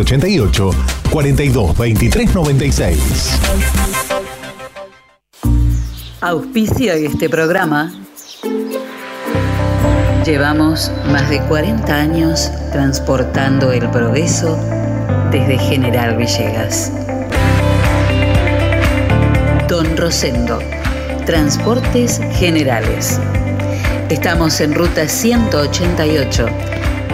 4388 422396. Auspicio de este programa. Llevamos más de 40 años transportando el progreso desde General Villegas. Don Rosendo, Transportes Generales. Estamos en ruta 188,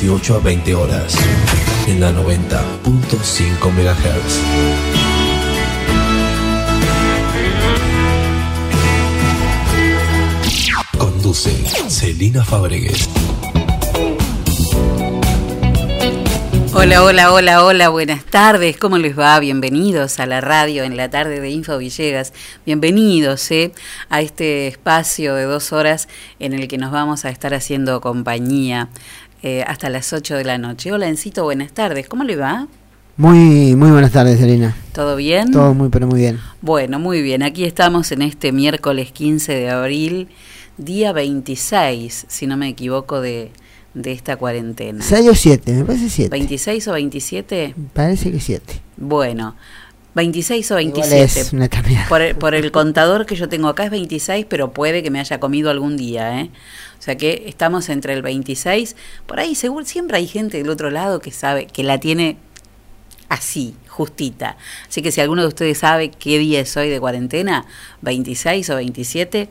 18 a 20 horas, en la 90.5 MHz. Conduce Celina Fabregues. Hola, hola, hola, hola, buenas tardes, ¿cómo les va? Bienvenidos a la radio en la tarde de Info Villegas, bienvenidos ¿eh? a este espacio de dos horas en el que nos vamos a estar haciendo compañía eh, hasta las 8 de la noche. Hola, Encito, buenas tardes, ¿cómo le va? Muy, muy buenas tardes, Selina. ¿Todo bien? Todo muy, pero muy bien. Bueno, muy bien, aquí estamos en este miércoles 15 de abril, día 26, si no me equivoco, de de esta cuarentena? 6 o 7, me parece 7. ¿26 o 27? Parece que 7. Bueno, 26 o 27. una por, el, por el contador que yo tengo acá es 26, pero puede que me haya comido algún día, ¿eh? O sea que estamos entre el 26, por ahí seguro siempre hay gente del otro lado que sabe que la tiene así, justita. Así que si alguno de ustedes sabe qué día es hoy de cuarentena, 26 o 27,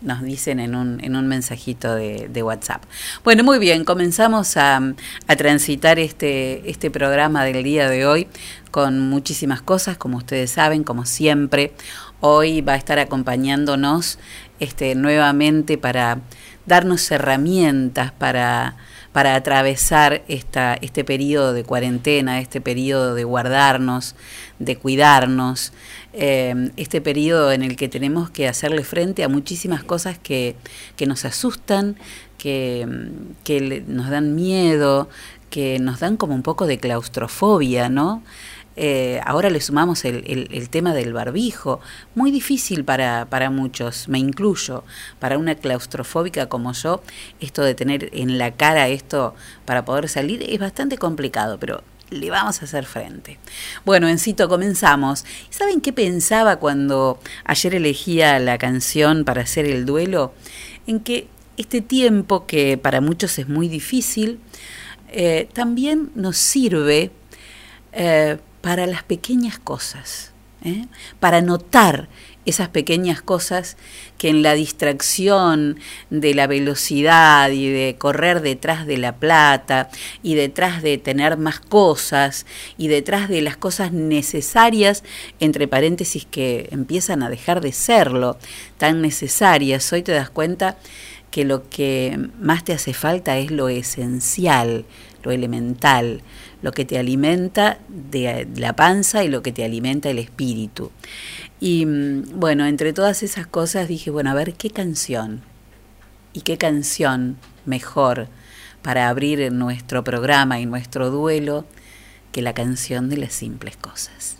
nos dicen en un, en un mensajito de, WhatsApp. Bueno, muy bien, comenzamos a, a, transitar este, este programa del día de hoy con muchísimas cosas, como ustedes saben, como siempre. Hoy va a estar acompañándonos este, nuevamente para darnos herramientas para, para atravesar esta, este periodo de cuarentena, este periodo de guardarnos, de cuidarnos, eh, este periodo en el que tenemos que hacerle frente a muchísimas cosas que, que nos asustan, que, que nos dan miedo, que nos dan como un poco de claustrofobia, ¿no? Eh, ahora le sumamos el, tema del barbijo, muy difícil para, para muchos, me incluyo, para una claustrofóbica como yo, esto de tener en la cara esto para poder salir es bastante complicado, pero le vamos a hacer frente. Bueno, Encito, comenzamos. ¿Saben qué pensaba cuando ayer elegía la canción para hacer el duelo? En que este tiempo, que para muchos es muy difícil, eh, también nos sirve eh, para las pequeñas cosas, ¿eh? para notar esas pequeñas cosas que en la distracción de la velocidad y de correr detrás de la plata y detrás de tener más cosas y detrás de las cosas necesarias, entre paréntesis, que empiezan a dejar de serlo, tan necesarias, hoy te das cuenta que lo que más te hace falta es lo esencial, lo elemental, lo que te alimenta de la panza y lo que te alimenta el espíritu. Y mm, bueno, entre todas esas cosas dije, bueno, a ver, ¿qué canción? ¿Y qué canción mejor para abrir nuestro programa y nuestro duelo que la canción de las simples cosas?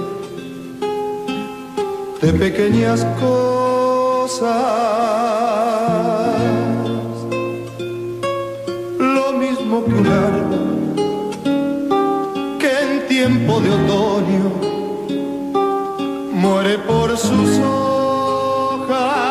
de pequeñas cosas. Lo mismo que un árbol que en tiempo de otoño muere por sus hojas.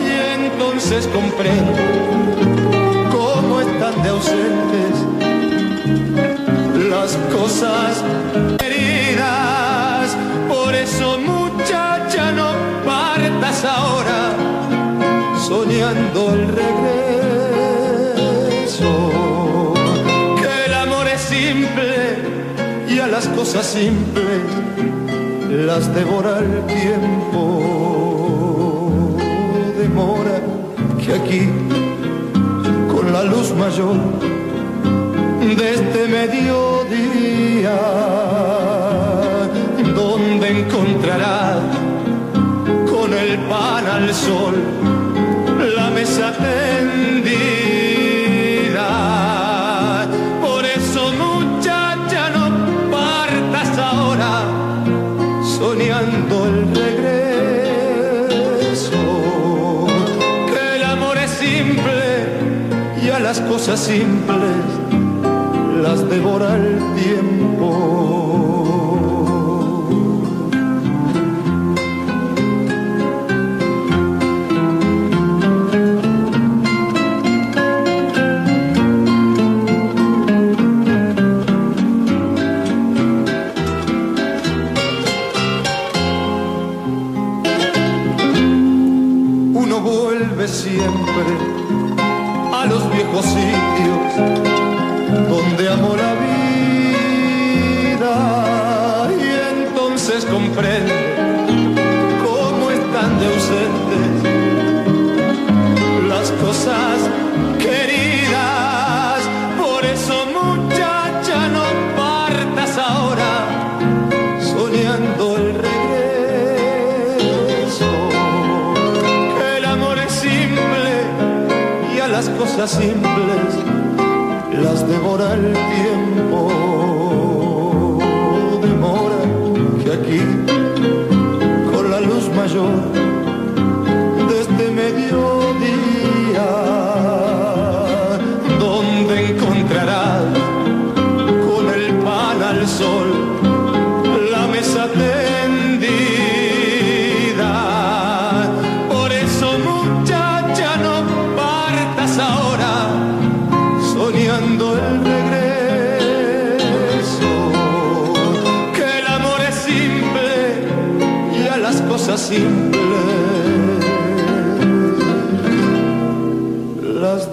y entonces comprendo cómo están de ausentes las cosas queridas. Por eso muchacha no partas ahora soñando el regreso. Que el amor es simple y a las cosas simples las devora el tiempo. Que aquí, con la luz mayor de este mediodía, donde encontrarás con el pan al sol cosas simples las devora el tiempo. Cosas simples las devora el tiempo.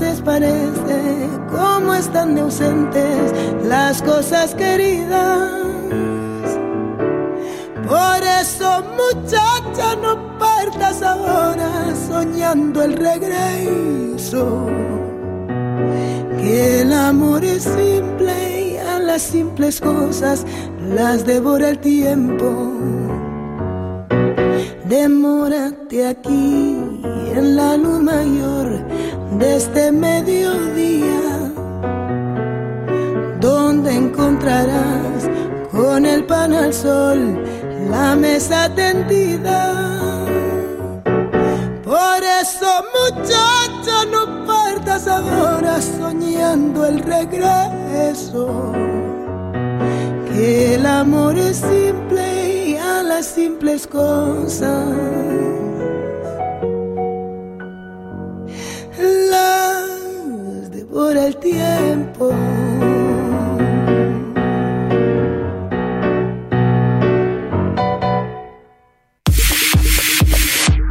Entonces parece como están de ausentes las cosas queridas. Por eso, muchacha, no partas ahora soñando el regreso. Que el amor es simple y a las simples cosas las devora el tiempo. Demórate aquí en la luz mayor de este mediodía, donde encontrarás con el pan al sol la mesa tendida. Por eso, muchacha, no partas ahora soñando el regreso. Que el amor es simple y a las simples cosas devora el tiempo.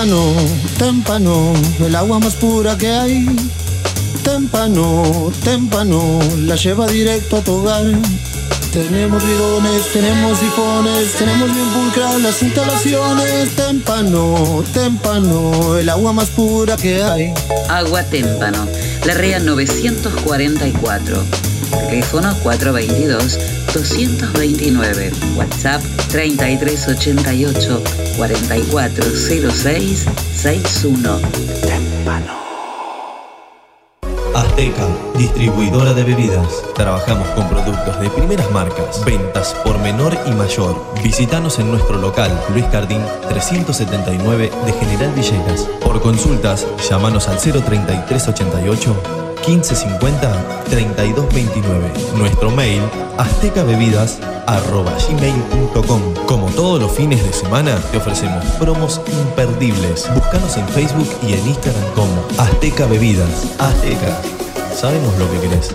Témpano, témpano, el agua más pura que hay. Témpano, témpano, la lleva directo a tu hogar. Tenemos bidones, tenemos sifones, tenemos bien pulcras las instalaciones. Témpano, témpano, el agua más pura que hay. Agua Témpano, la REA 944. Teléfono 422-229. WhatsApp 3388 4406 61. Azteca, distribuidora de bebidas. Trabajamos con productos de primeras marcas, ventas por menor y mayor. Visítanos en nuestro local, Luis Cardín 379 de General Villegas. Por consultas, llámanos al 03388 1550 3229. Nuestro mail aztecabebidas@gmail.com. Como todos los fines de semana, te ofrecemos promos imperdibles. Búscanos en Facebook y en Instagram como Azteca Bebidas. Azteca. Sabemos lo que querés.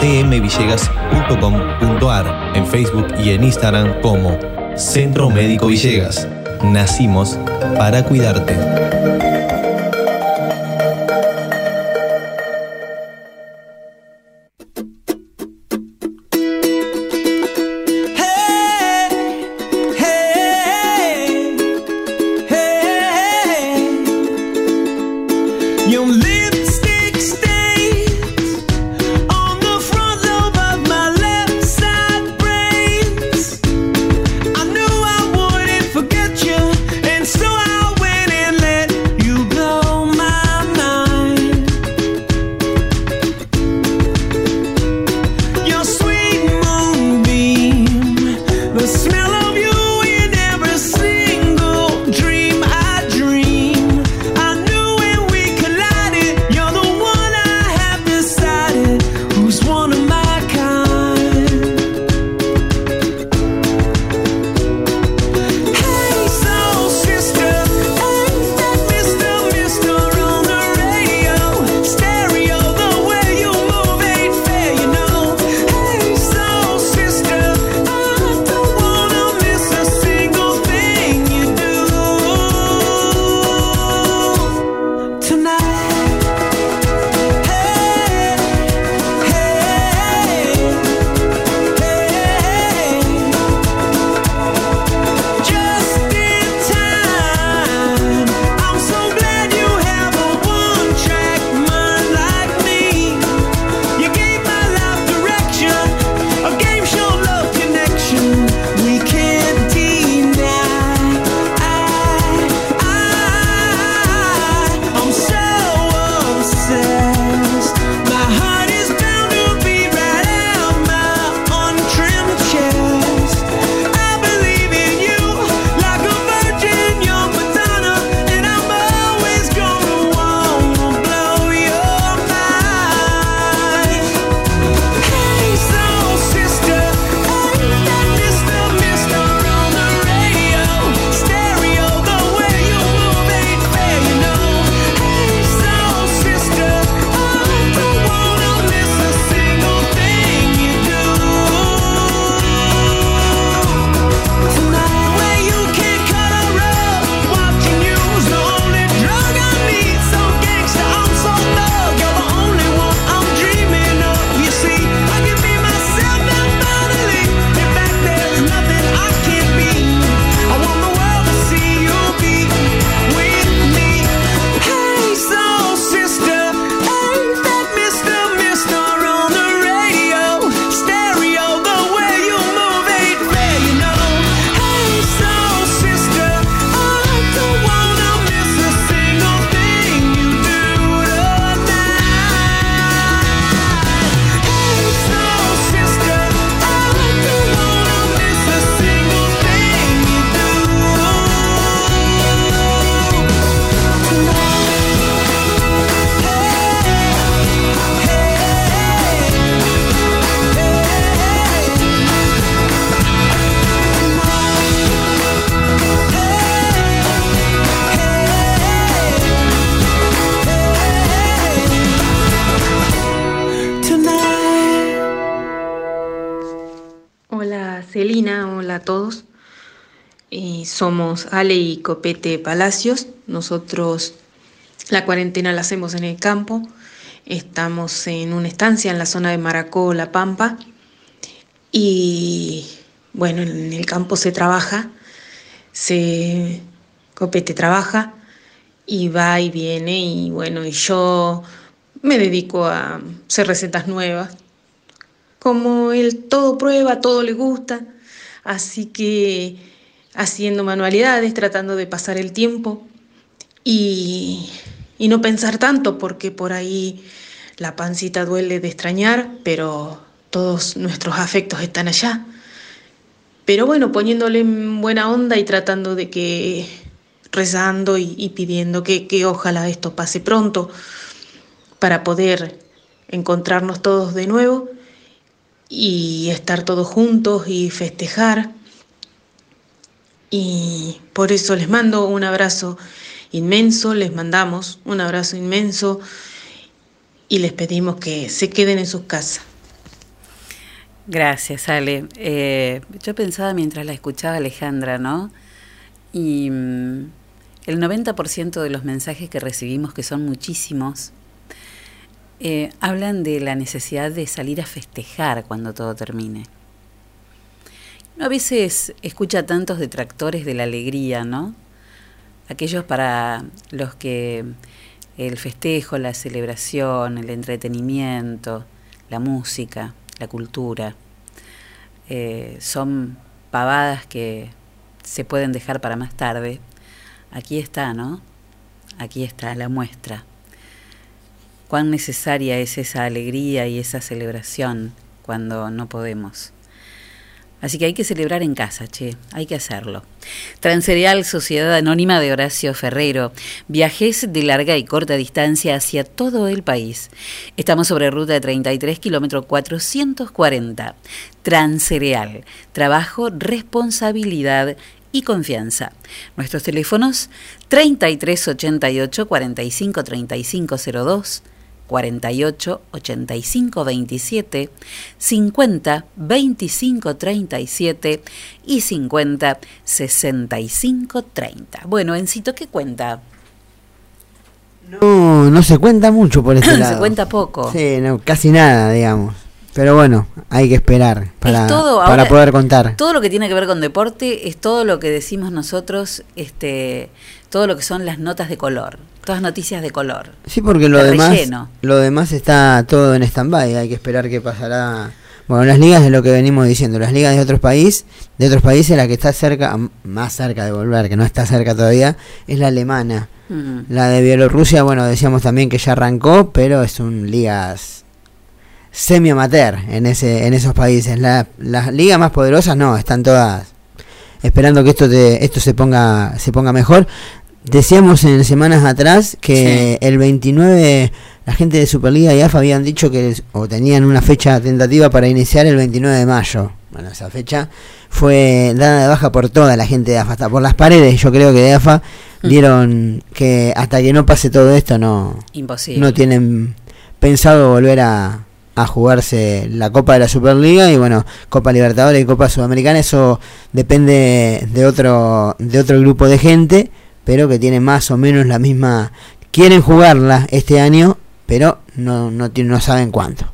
www.cmvillegas.com.ar, en Facebook y en Instagram como Centro Médico Villegas. Nacimos para cuidarte. Somos Ale y Copete Palacios. Nosotros la cuarentena la hacemos en el campo. Estamos en una estancia en la zona de Maracó, La Pampa. Y bueno, en el campo se trabaja, se Copete trabaja y va y viene y bueno, y yo me dedico a hacer recetas nuevas. Como él todo prueba, todo le gusta, así que haciendo manualidades, tratando de pasar el tiempo y, y no pensar tanto, porque por ahí la pancita duele de extrañar, pero todos nuestros afectos están allá. Pero bueno, poniéndole en buena onda y tratando de que, rezando y, pidiendo que ojalá esto pase pronto para poder encontrarnos todos de nuevo y estar todos juntos y festejar. Y por eso les mando un abrazo inmenso, les mandamos un abrazo inmenso y les pedimos que se queden en sus casas. Gracias, Ale. Eh, yo pensaba mientras la escuchaba Alejandra, ¿no? Y mm, el 90% de los mensajes que recibimos, que son muchísimos, eh, hablan de la necesidad de salir a festejar cuando todo termine. Uno a veces escucha tantos detractores de la alegría, ¿no? Aquellos para los que el festejo, la celebración, el entretenimiento, la música, la cultura, eh, son pavadas que se pueden dejar para más tarde. Aquí está, ¿no? Aquí está la muestra. Cuán necesaria es esa alegría y esa celebración cuando no podemos. Así que hay que celebrar en casa, che, hay que hacerlo. Transcereal Sociedad Anónima de Horacio Ferrero. Viajes de larga y corta distancia hacia todo el país. Estamos sobre ruta 33, kilómetro 440. Transcereal. Trabajo, responsabilidad y confianza. Nuestros teléfonos 3388 45 35 02 48 85 27, 50 25 37 y 50 65 30. Bueno, Encito, ¿qué cuenta? No, no se cuenta mucho por este lado. Se cuenta poco. Sí, no, casi nada, digamos. Pero bueno, hay que esperar para, Es todo, para ahora, poder contar. Todo lo que tiene que ver con deporte es todo lo que decimos nosotros, este, todo lo que son las notas de color, todas noticias de color. Sí, porque lo de demás, relleno. lo demás está todo en stand-by. Hay que esperar qué pasará. Bueno, las ligas es lo que venimos diciendo. Las ligas de otros países, de otros países, la que está cerca, más cerca de volver, que no está cerca todavía, es la alemana. Mm. La de Bielorrusia, bueno, decíamos también que ya arrancó, pero es un ligas semi amateur en ese en esos países. La- las ligas más poderosas no, están todas esperando que esto te- esto se ponga se ponga mejor. Decíamos en semanas atrás que el 29 la gente de Superliga y AFA habían dicho que o tenían una fecha tentativa para iniciar el 29 de mayo. Bueno, esa fecha fue dada de baja por toda la gente de AFA, hasta por las paredes, yo creo que de AFA Mm. dieron que hasta que no pase todo esto no Imposible. no tienen pensado volver a, a jugarse la Copa de la Superliga y bueno, Copa Libertadores y Copa Sudamericana, eso depende de otro, de otro grupo de gente, pero que tiene más o menos la misma, quieren jugarla este año, pero no, no, no saben cuánto.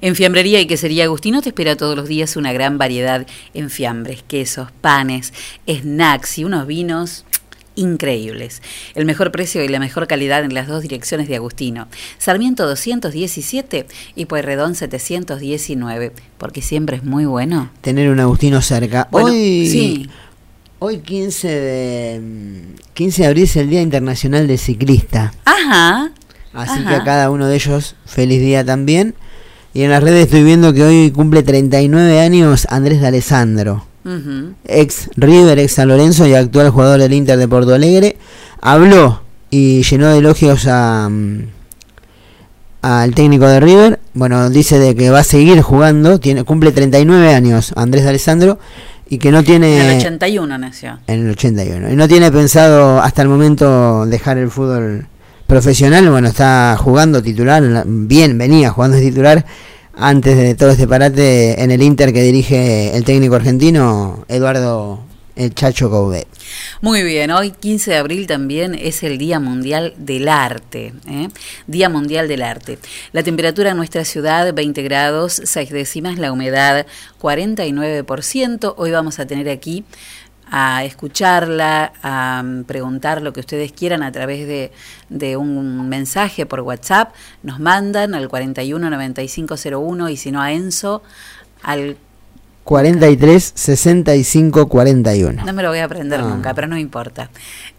En Fiambrería y Quesería Agustino te espera todos los días una gran variedad en fiambres, quesos, panes, snacks y unos vinos increíbles. El mejor precio y la mejor calidad en las dos direcciones de Agustino. Sarmiento 217 y Pueyrredón 719, porque siempre es muy bueno. Tener un Agustino cerca. Bueno, hoy, sí. Hoy 15 de, mm, 15 de abril es el Día Internacional del Ciclista. Ajá. Así Ajá. que a cada uno de ellos, feliz día también. Y en las redes estoy viendo que hoy cumple 39 años Andrés de Alessandro, ex River, ex San Lorenzo y actual jugador del Inter de Porto Alegre. Habló y llenó de elogios a, mm, al técnico de River. Bueno, dice de que va a seguir jugando, tiene cumple 39 años Andrés de Alessandro y que no tiene En el 81 nació. en el 81. Y no tiene pensado hasta el momento dejar el fútbol profesional. Bueno, está jugando titular, la- bien, venía jugando titular antes de todo este parate en el Inter que dirige el técnico argentino Eduardo el Chacho Coudet. Muy bien, hoy 15 de abril también es el Día Mundial del Arte. ¿eh? Día Mundial del Arte. La temperatura en nuestra ciudad 20 grados, 6 décimas, la humedad 49%. Hoy vamos a tener aquí a escucharla, a mm, preguntar lo que ustedes quieran a través de, de un mensaje por WhatsApp. Nos mandan al 41 9501 y si no a Enzo al 43 65 41. No me lo voy a aprender No. nunca, pero no importa.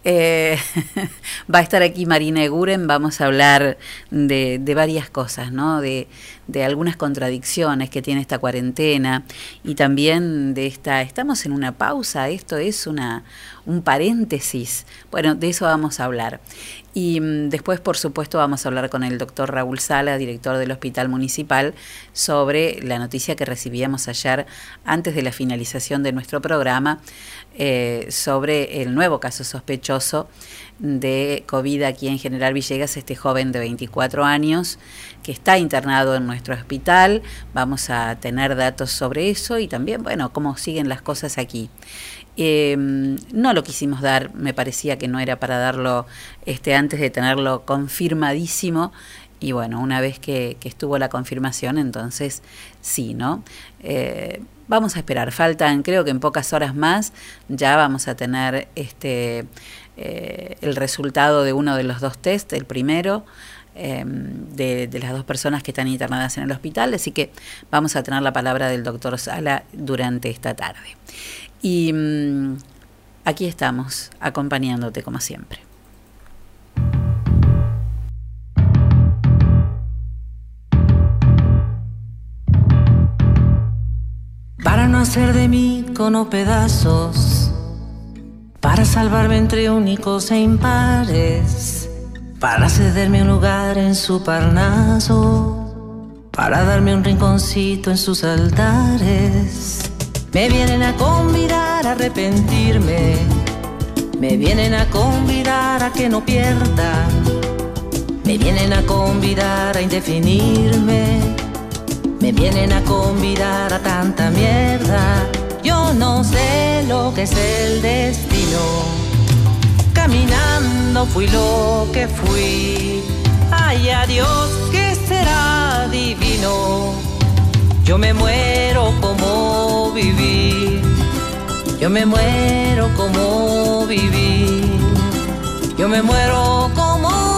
Eh, va a estar aquí Marina Eguren, vamos a hablar de, de varias cosas, ¿no? De, de algunas contradicciones que tiene esta cuarentena y también de esta, estamos en una pausa, esto es una, un paréntesis. Bueno, de eso vamos a hablar. Y mm, después, por supuesto, vamos a hablar con el doctor Raúl Sala, director del Hospital Municipal, sobre la noticia que recibíamos ayer antes de la finalización de nuestro programa eh, sobre el nuevo caso sospechoso de COVID aquí en General Villegas, este joven de 24 años que está internado en nuestro hospital. Vamos a tener datos sobre eso y también, bueno, cómo siguen las cosas aquí. Eh, no lo quisimos dar, me parecía que no era para darlo este, antes de tenerlo confirmadísimo. Y bueno, una vez que, que estuvo la confirmación, entonces sí, ¿no? Eh, vamos a esperar, faltan, creo que en pocas horas más ya vamos a tener este eh, el resultado de uno de los dos test, el primero. de, de las dos personas que están internadas en el hospital, así que vamos a tener la palabra del doctor Sala durante esta tarde. Y mm, aquí estamos, acompañándote como siempre. para no hacer de mí cono pedazos, para salvarme entre únicos e impares, para cederme un lugar en su parnaso, para darme un rinconcito en sus altares. Me vienen a convidar a arrepentirme, me vienen a convidar a que no pierda, me vienen a convidar a indefinirme. Me vienen a convidar a tanta mierda. Yo no sé lo que es el destino. Caminando fui lo que fui. Ay, adiós, que será divino. Yo me muero como viví. Yo me muero como viví. Yo me muero como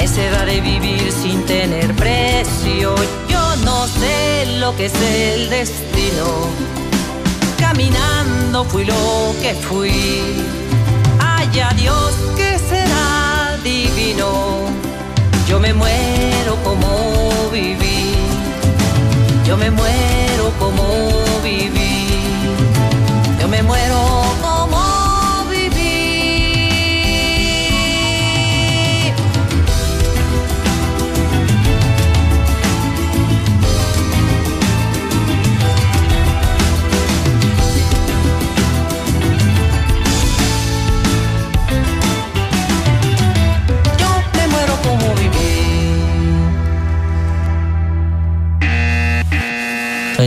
necedad de vivir sin tener precio. Yo no sé lo que es el destino caminando fui lo que fui. Haya Dios que será divino. Yo me muero como viví. Yo me muero como viví. Yo me muero como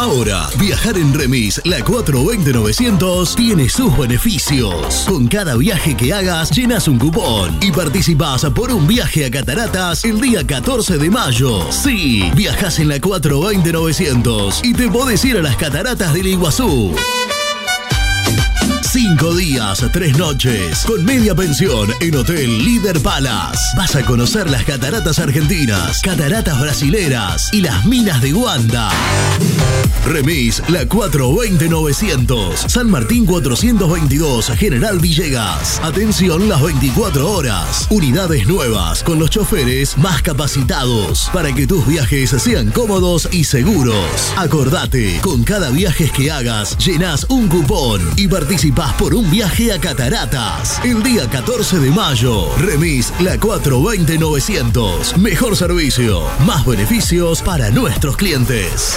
Ahora, viajar en Remis, la 420-900, tiene sus beneficios. Con cada viaje que hagas, llenas un cupón y participas por un viaje a Cataratas el día 14 de mayo. Sí, viajas en la 420-900 y te podés ir a las Cataratas del Iguazú. Cinco días, tres noches, con media pensión en Hotel Líder Palace. Vas a conocer las cataratas argentinas, cataratas brasileras y las minas de Guanda. Remis, la 420-900, San Martín 422, General Villegas. Atención las 24 horas. Unidades nuevas con los choferes más capacitados para que tus viajes sean cómodos y seguros. Acordate, con cada viaje que hagas, llenas un cupón y participás por un viaje a Cataratas. El día 14 de mayo, Remis, la 420-900. Mejor servicio, más beneficios para nuestros clientes.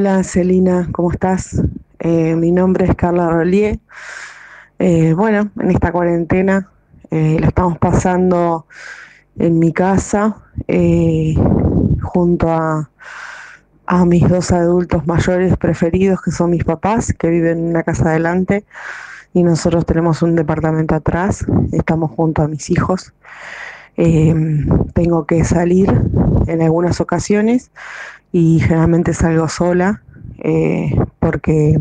Hola Celina, ¿cómo estás? Eh, mi nombre es Carla Rolier. Eh, bueno, en esta cuarentena eh, la estamos pasando en mi casa eh, junto a, mis dos adultos mayores preferidos, que son mis papás, que viven en una casa adelante y nosotros tenemos un departamento atrás. Estamos junto a mis hijos. tengo que salir en algunas ocasiones y generalmente salgo sola eh, porque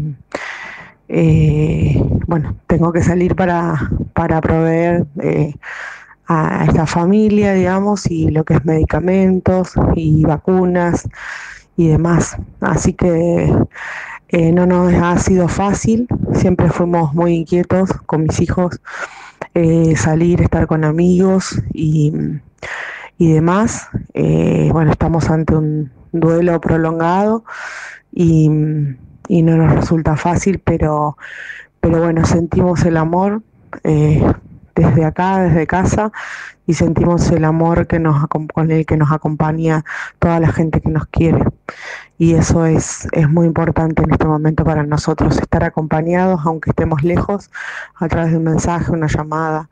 eh, bueno, tengo que salir para, para proveer eh, a esta familia, digamos, y lo que es medicamentos y vacunas y demás. Así que no nos ha sido fácil, siempre fuimos muy inquietos con mis hijos, salir, estar con amigos y, y demás. Eh, bueno, estamos ante un duelo prolongado y, y no nos resulta fácil, pero, pero bueno, sentimos el amor eh, desde acá, desde casa, y sentimos el amor que nos, con el que nos acompaña toda la gente que nos quiere. Y eso es, es muy importante en este momento para nosotros, estar acompañados, aunque estemos lejos, a través de un mensaje, una llamada.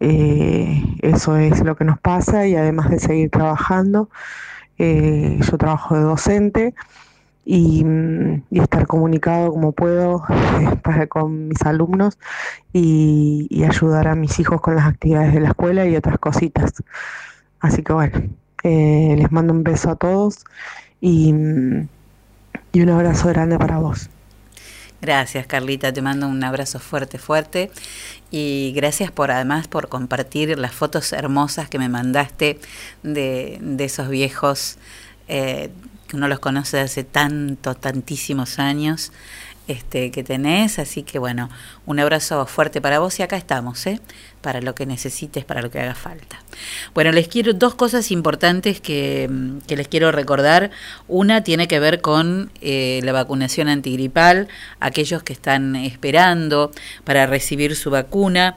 Eh, eso es lo que nos pasa y además de seguir trabajando, eh, yo trabajo de docente y, mm, estar comunicado como puedo eh, para- con mis alumnos y, ayudar a mis hijos con las actividades de la escuela y otras cositas. Así que bueno, eh, les mando un beso a todos y, mm, y un abrazo grande para vos. Gracias, Carlita. Te mando un abrazo fuerte, fuerte. Y gracias por además por compartir las fotos hermosas que me mandaste de, de esos viejos eh, que uno los conoce hace tanto, tantísimos años este, que tenés. Así que bueno, un abrazo fuerte para vos y acá estamos, ¿eh? para lo que necesites, para lo que haga falta. Bueno, les quiero dos cosas importantes que, mm, que les quiero recordar. Una tiene que ver con eh, la vacunación antigripal, aquellos que están esperando para recibir su vacuna.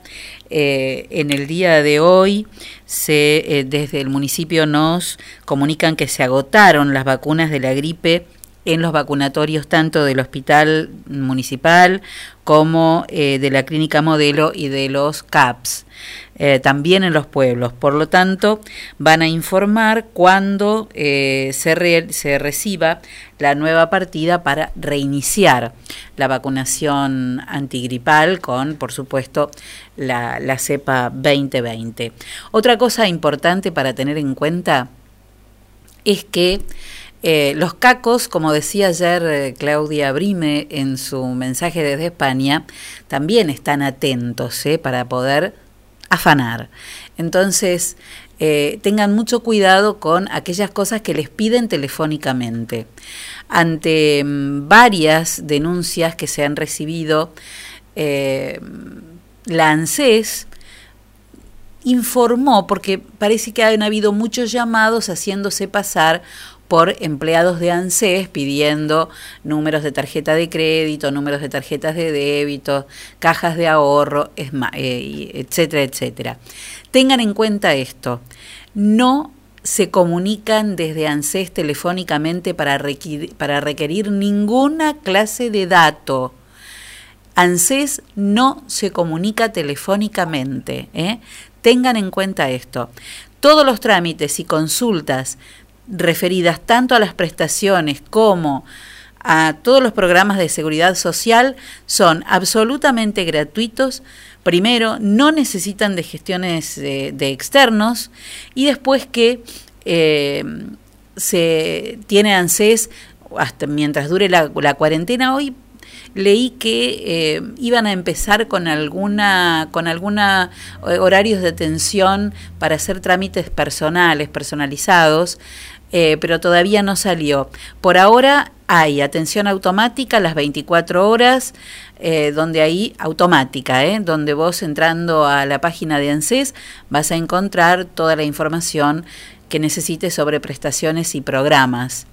Eh, en el día de hoy, se, eh, desde el municipio nos comunican que se agotaron las vacunas de la gripe en los vacunatorios tanto del hospital municipal como eh, de la clínica modelo y de los CAPS, eh, también en los pueblos. Por lo tanto, van a informar cuando eh, se, se reciba la nueva partida para reiniciar la vacunación antigripal con, por supuesto, la, la cepa 2020. Otra cosa importante para tener en cuenta es que eh, los cacos, como decía ayer eh, Claudia Brime en su mensaje desde España, también están atentos eh, para poder afanar. Entonces, tengan mucho cuidado con aquellas cosas que les piden telefónicamente. Ante mm, varias denuncias que se han recibido, la ANSES informó, porque parece que han habido muchos llamados haciéndose pasar por empleados de ANSES pidiendo números de tarjeta de crédito, números de tarjetas de débito, cajas de ahorro, eh, etcétera, etcétera. Tengan en cuenta esto, no se comunican desde ANSES telefónicamente para requerir, para requerir ninguna clase de dato. ANSES no se comunica telefónicamente. ¿eh? Tengan en cuenta esto. Todos los trámites y consultas referidas tanto a las prestaciones como a todos los programas de seguridad social son absolutamente gratuitos. Primero, no necesitan de gestiones eh, de externos y después que eh, se tiene ANSES hasta mientras dure la, la cuarentena. Hoy leí que eh, iban a empezar con alguna con alguna eh, horarios de atención para hacer trámites personales personalizados eh, pero todavía no salió. Por ahora hay atención automática las 24 horas donde ahí automática donde vos entrando a la página de ANSES vas a encontrar toda la información que necesites sobre prestaciones y programas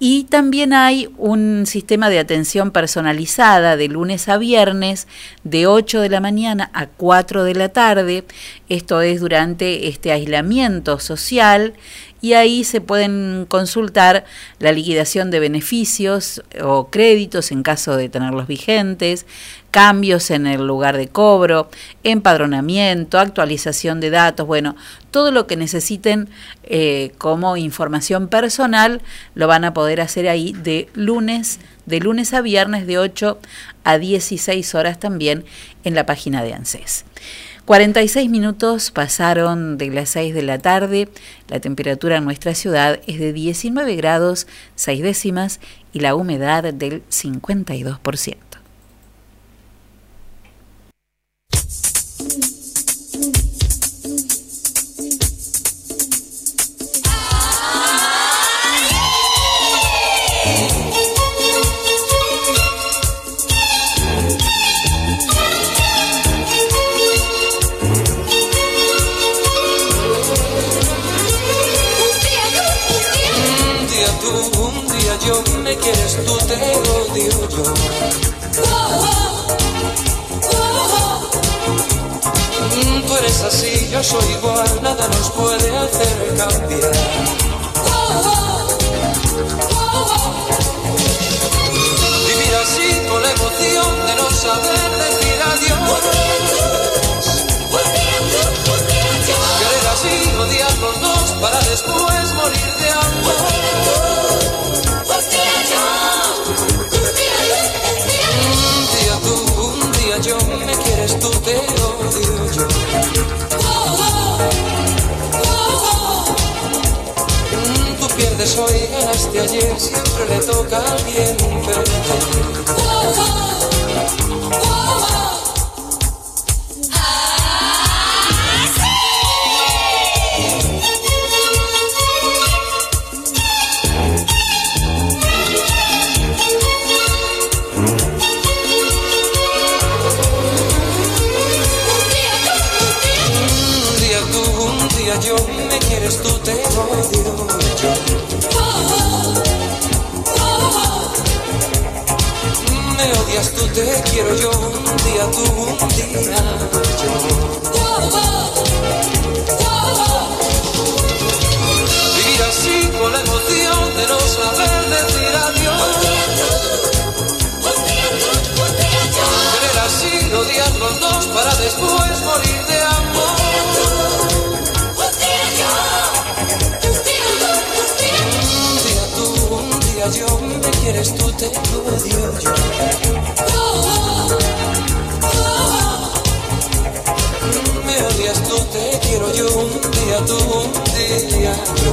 y también hay un sistema de atención personalizada de lunes a viernes de 8 de la mañana a 4 de la tarde. Esto es durante este aislamiento social y ahí se pueden consultar la liquidación de beneficios o créditos en caso de tenerlos vigentes, cambios en el lugar de cobro, empadronamiento, actualización de datos, bueno, todo lo que necesiten eh, como información personal lo van a poder hacer ahí de lunes, de lunes a viernes de 8 a 16 horas también en la página de ANSES. 46 minutos pasaron de las 6 de la tarde, la temperatura en nuestra ciudad es de 19 grados 6 décimas y la humedad del 52%. Yo soy igual, nada nos puede hacer cambiar. Hoy, ganaste ayer, siempre le toca a alguien perder. Tú, te quiero yo, un día tú, un día yo. Vivir así con la emoción de no saber decir adiós. Querer así, odiar los dos para después morir de amor. Yo, me quieres tú, te odio yo. Me odias tú, te quiero yo, un día tú, un día yo.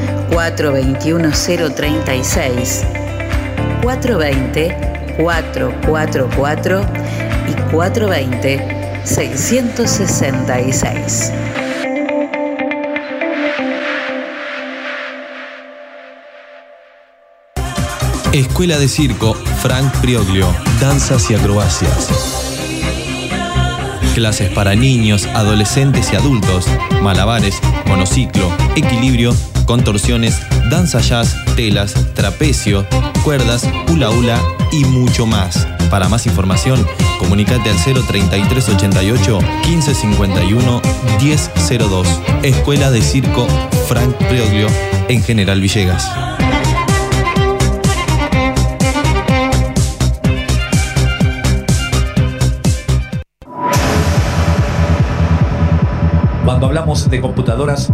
036 420 444 y 420 666. Escuela de Circo Frank Prioglio, Danzas y Acrobacias. Clases para niños, adolescentes y adultos, malabares, monociclo, equilibrio, contorsiones, danza jazz, telas, trapecio, cuerdas, hula hula y mucho más. Para más información, comunicate al 03388 1551 1002. Escuela de Circo Frank Prioglio en General Villegas. Cuando hablamos de computadoras,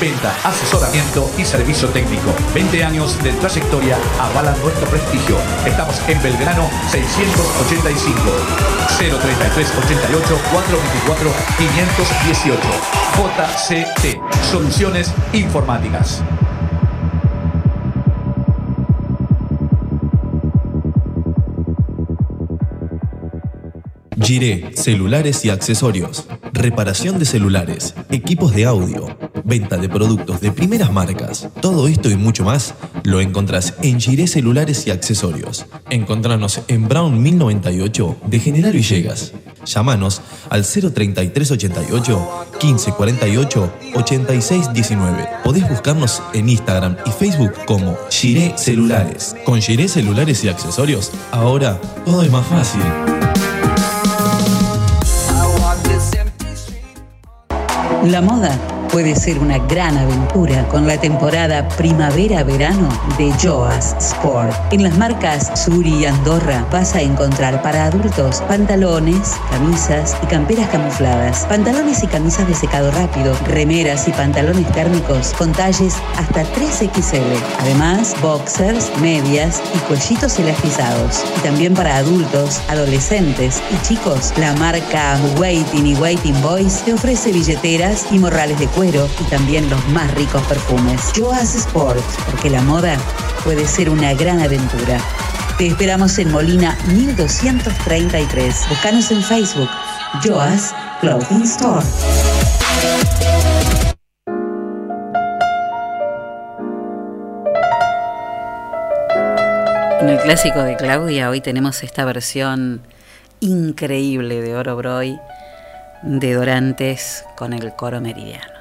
Venta, asesoramiento y servicio técnico. 20 años de trayectoria avalan nuestro prestigio. Estamos en Belgrano 685 033 88 424 518 JCT Soluciones Informáticas. Giré, celulares y accesorios, reparación de celulares, equipos de audio, venta de productos de primeras marcas. Todo esto y mucho más lo encontrás en Giré Celulares y Accesorios. Encontranos en Brown 1098 de General Villegas. Llámanos al 03388 1548 8619. Podés buscarnos en Instagram y Facebook como Giré Celulares. Con Giré Celulares y Accesorios, ahora todo es más fácil. La moda puede ser una gran aventura con la temporada primavera-verano de Joas Sport. En las marcas Suri y Andorra vas a encontrar para adultos pantalones, camisas y camperas camufladas, pantalones y camisas de secado rápido, remeras y pantalones térmicos con talles hasta 3XL. Además, boxers, medias y cuellitos elastizados. Y también para adultos, adolescentes y chicos, la marca Waiting y Waiting Boys te ofrece billeteras y morrales de y también los más ricos perfumes. Joas Sport, porque la moda puede ser una gran aventura. Te esperamos en Molina 1233. Búscanos en Facebook, Joas Clothing Store. En el clásico de Claudia hoy tenemos esta versión increíble de Oro Broy de Dorantes con el coro meridiano.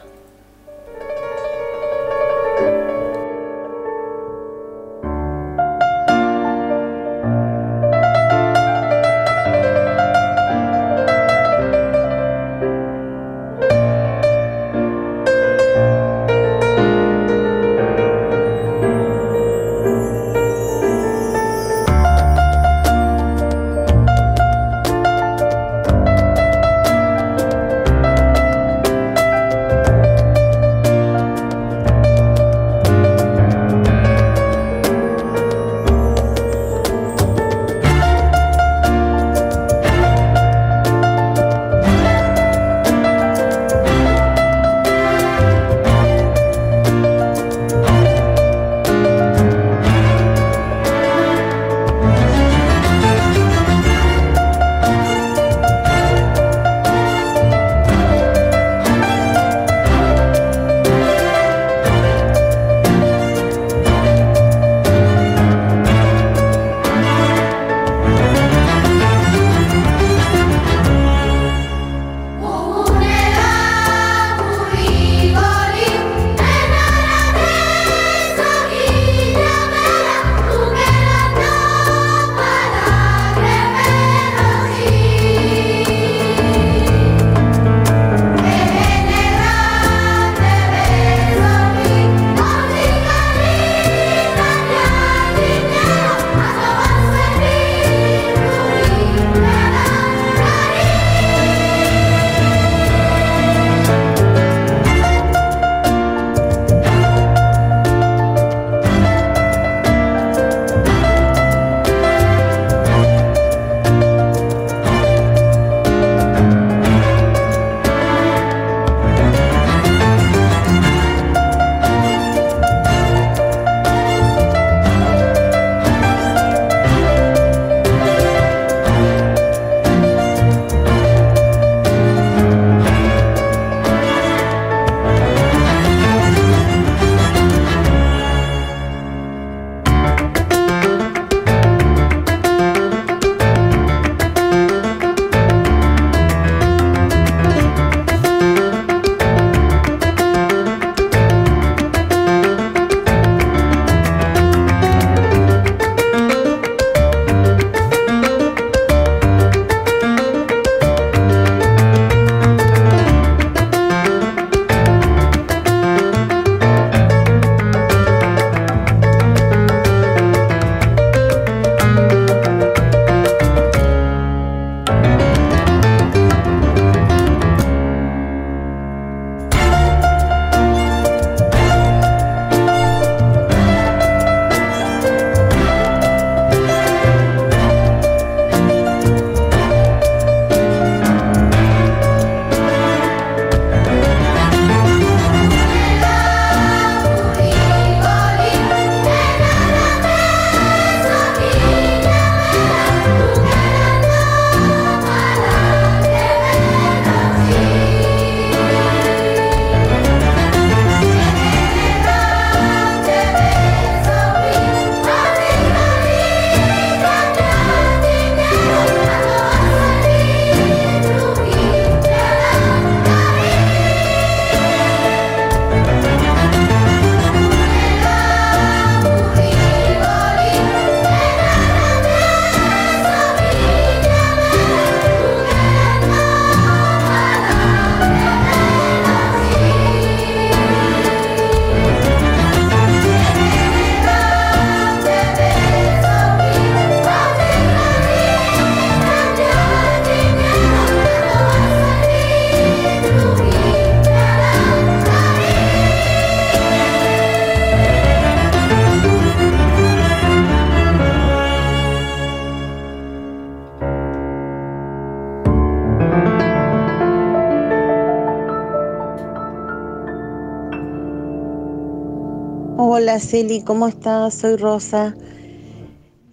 Hola Celi, ¿cómo estás? Soy Rosa.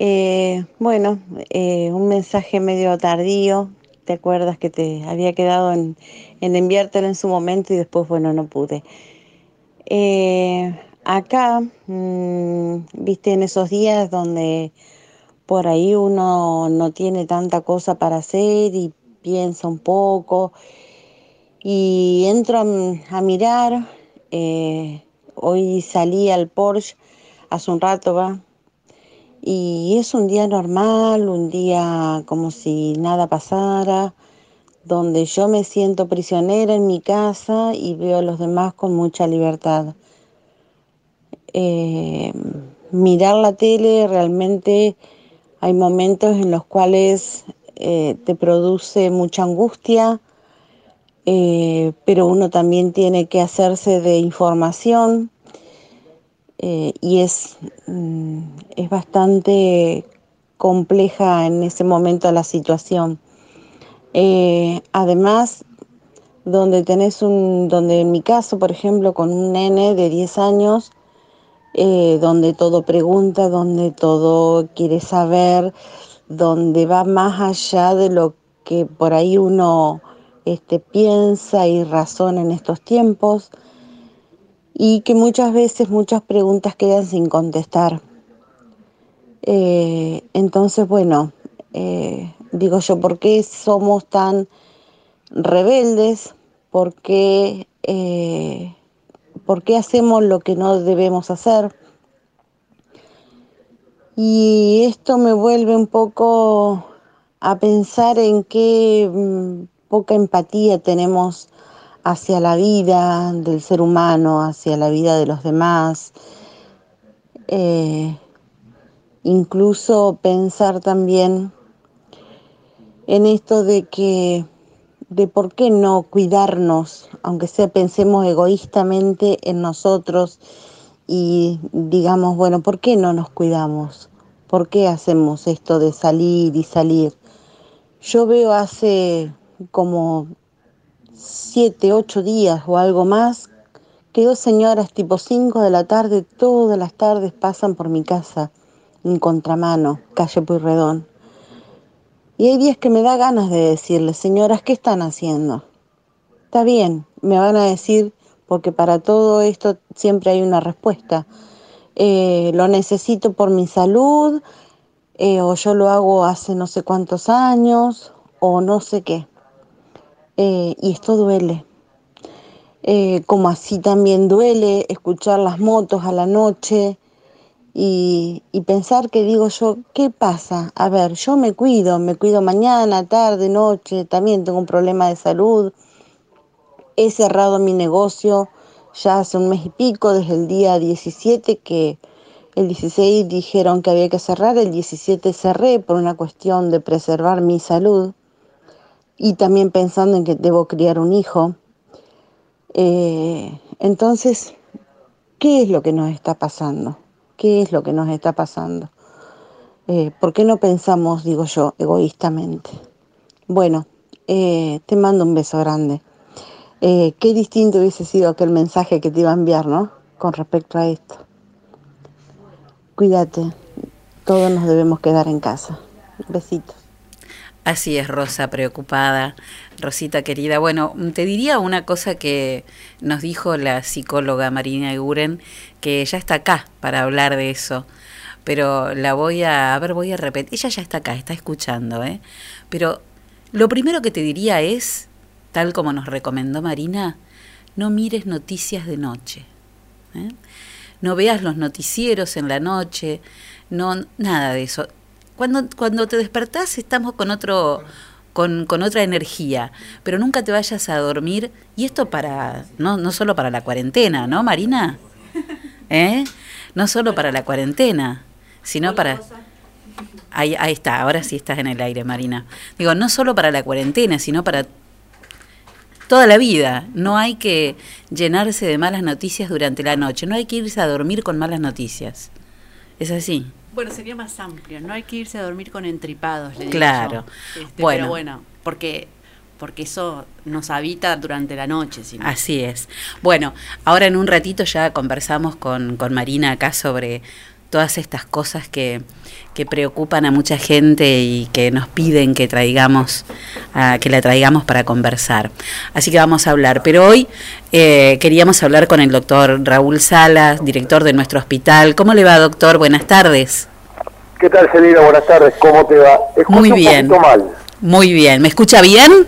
Eh, bueno, eh, un mensaje medio tardío. ¿Te acuerdas que te había quedado en, en enviártelo en su momento y después, bueno, no pude? Eh, acá, mm, viste, en esos días donde por ahí uno no tiene tanta cosa para hacer y piensa un poco y entro a, mirar. Hoy salí al Porsche hace un rato, va. Y es un día normal, un día como si nada pasara, donde yo me siento prisionera en mi casa y veo a los demás con mucha libertad. Eh, mirar la tele realmente hay momentos en los cuales eh, te produce mucha angustia, eh, pero uno también tiene que hacerse de información eh, y es, mm, es bastante compleja en ese momento la situación. Eh, además, donde tenés un, donde en mi caso, por ejemplo, con un nene de 10 años, donde todo pregunta, donde todo quiere saber, donde va más allá de lo que por ahí uno este, piensa y razona en estos tiempos, y que muchas veces muchas preguntas quedan sin contestar. Eh, entonces, bueno, eh, digo yo, ¿por qué somos tan rebeldes? ¿Por qué, eh, ¿Por qué hacemos lo que no debemos hacer? Y esto me vuelve un poco a pensar en qué mm, poca empatía tenemos hacia la vida del ser humano, hacia la vida de los demás. Eh, incluso pensar también en esto de que de por qué no cuidarnos, aunque sea pensemos egoístamente en nosotros y digamos, bueno, ¿por qué no nos cuidamos? ¿Por qué hacemos esto de salir y salir? Yo veo hace como siete, ocho días o algo más que dos señoras tipo 5 de la tarde, todas las tardes pasan por mi casa, en contramano, calle Puyredón. Y hay días que me da ganas de decirles, señoras, ¿qué están haciendo? Está bien, me van a decir, porque para todo esto siempre hay una respuesta. Eh, lo necesito por mi salud, eh, o yo lo hago hace no sé cuántos años, o no sé qué. Eh, y esto duele. Eh, como así también duele escuchar las motos a la noche y, y pensar que digo yo, ¿qué pasa? A ver, yo me cuido, me cuido mañana, tarde, noche, también tengo un problema de salud. He cerrado mi negocio ya hace un mes y pico, desde el día 17 que el 16 dijeron que había que cerrar, el 17 cerré por una cuestión de preservar mi salud y también pensando en que debo criar un hijo. Eh, entonces, ¿qué es lo que nos está pasando? ¿Qué es lo que nos está pasando? Eh, ¿Por qué no pensamos, digo yo, egoístamente? Bueno, eh, te mando un beso grande. Qué distinto hubiese sido aquel mensaje que te iba a enviar, ¿no? Con respecto a esto. Cuídate, todos nos debemos quedar en casa. Besitos. Así es, Rosa, preocupada. Rosita querida. Bueno, te diría una cosa que nos dijo la psicóloga Marina Eguren, que ella está acá para hablar de eso. Pero la voy a, a ver, voy a repetir. Ella ya está acá, está escuchando, ¿eh? Pero lo primero que te diría es, tal como nos recomendó Marina, no mires noticias de noche. ¿eh? No veas los noticieros en la noche, no nada de eso. Cuando, cuando te despertás estamos con otro con, con otra energía, pero nunca te vayas a dormir y esto para no no solo para la cuarentena, ¿no, Marina? ¿Eh? No solo para la cuarentena, sino para Ahí, ahí está, ahora sí estás en el aire, Marina. Digo, no solo para la cuarentena, sino para toda la vida. No hay que llenarse de malas noticias durante la noche. No hay que irse a dormir con malas noticias. Es así. Bueno, sería más amplio, no hay que irse a dormir con entripados, le digo Claro. yo. Este, Bueno. Pero bueno, porque porque eso nos habita durante la noche. si no. Así es. Bueno, ahora en un ratito ya conversamos con, con Marina acá sobre todas estas cosas que, que preocupan a mucha gente y que nos piden que traigamos, ah, que la traigamos para conversar. Así que vamos a hablar. Pero hoy eh, queríamos hablar con el doctor Raúl Salas, director de nuestro hospital. ¿Cómo le va, doctor? Buenas tardes. ¿Qué tal, Celina? Buenas tardes. ¿Cómo te va? Escucho Muy bien. mal. Muy bien. ¿Me escucha bien?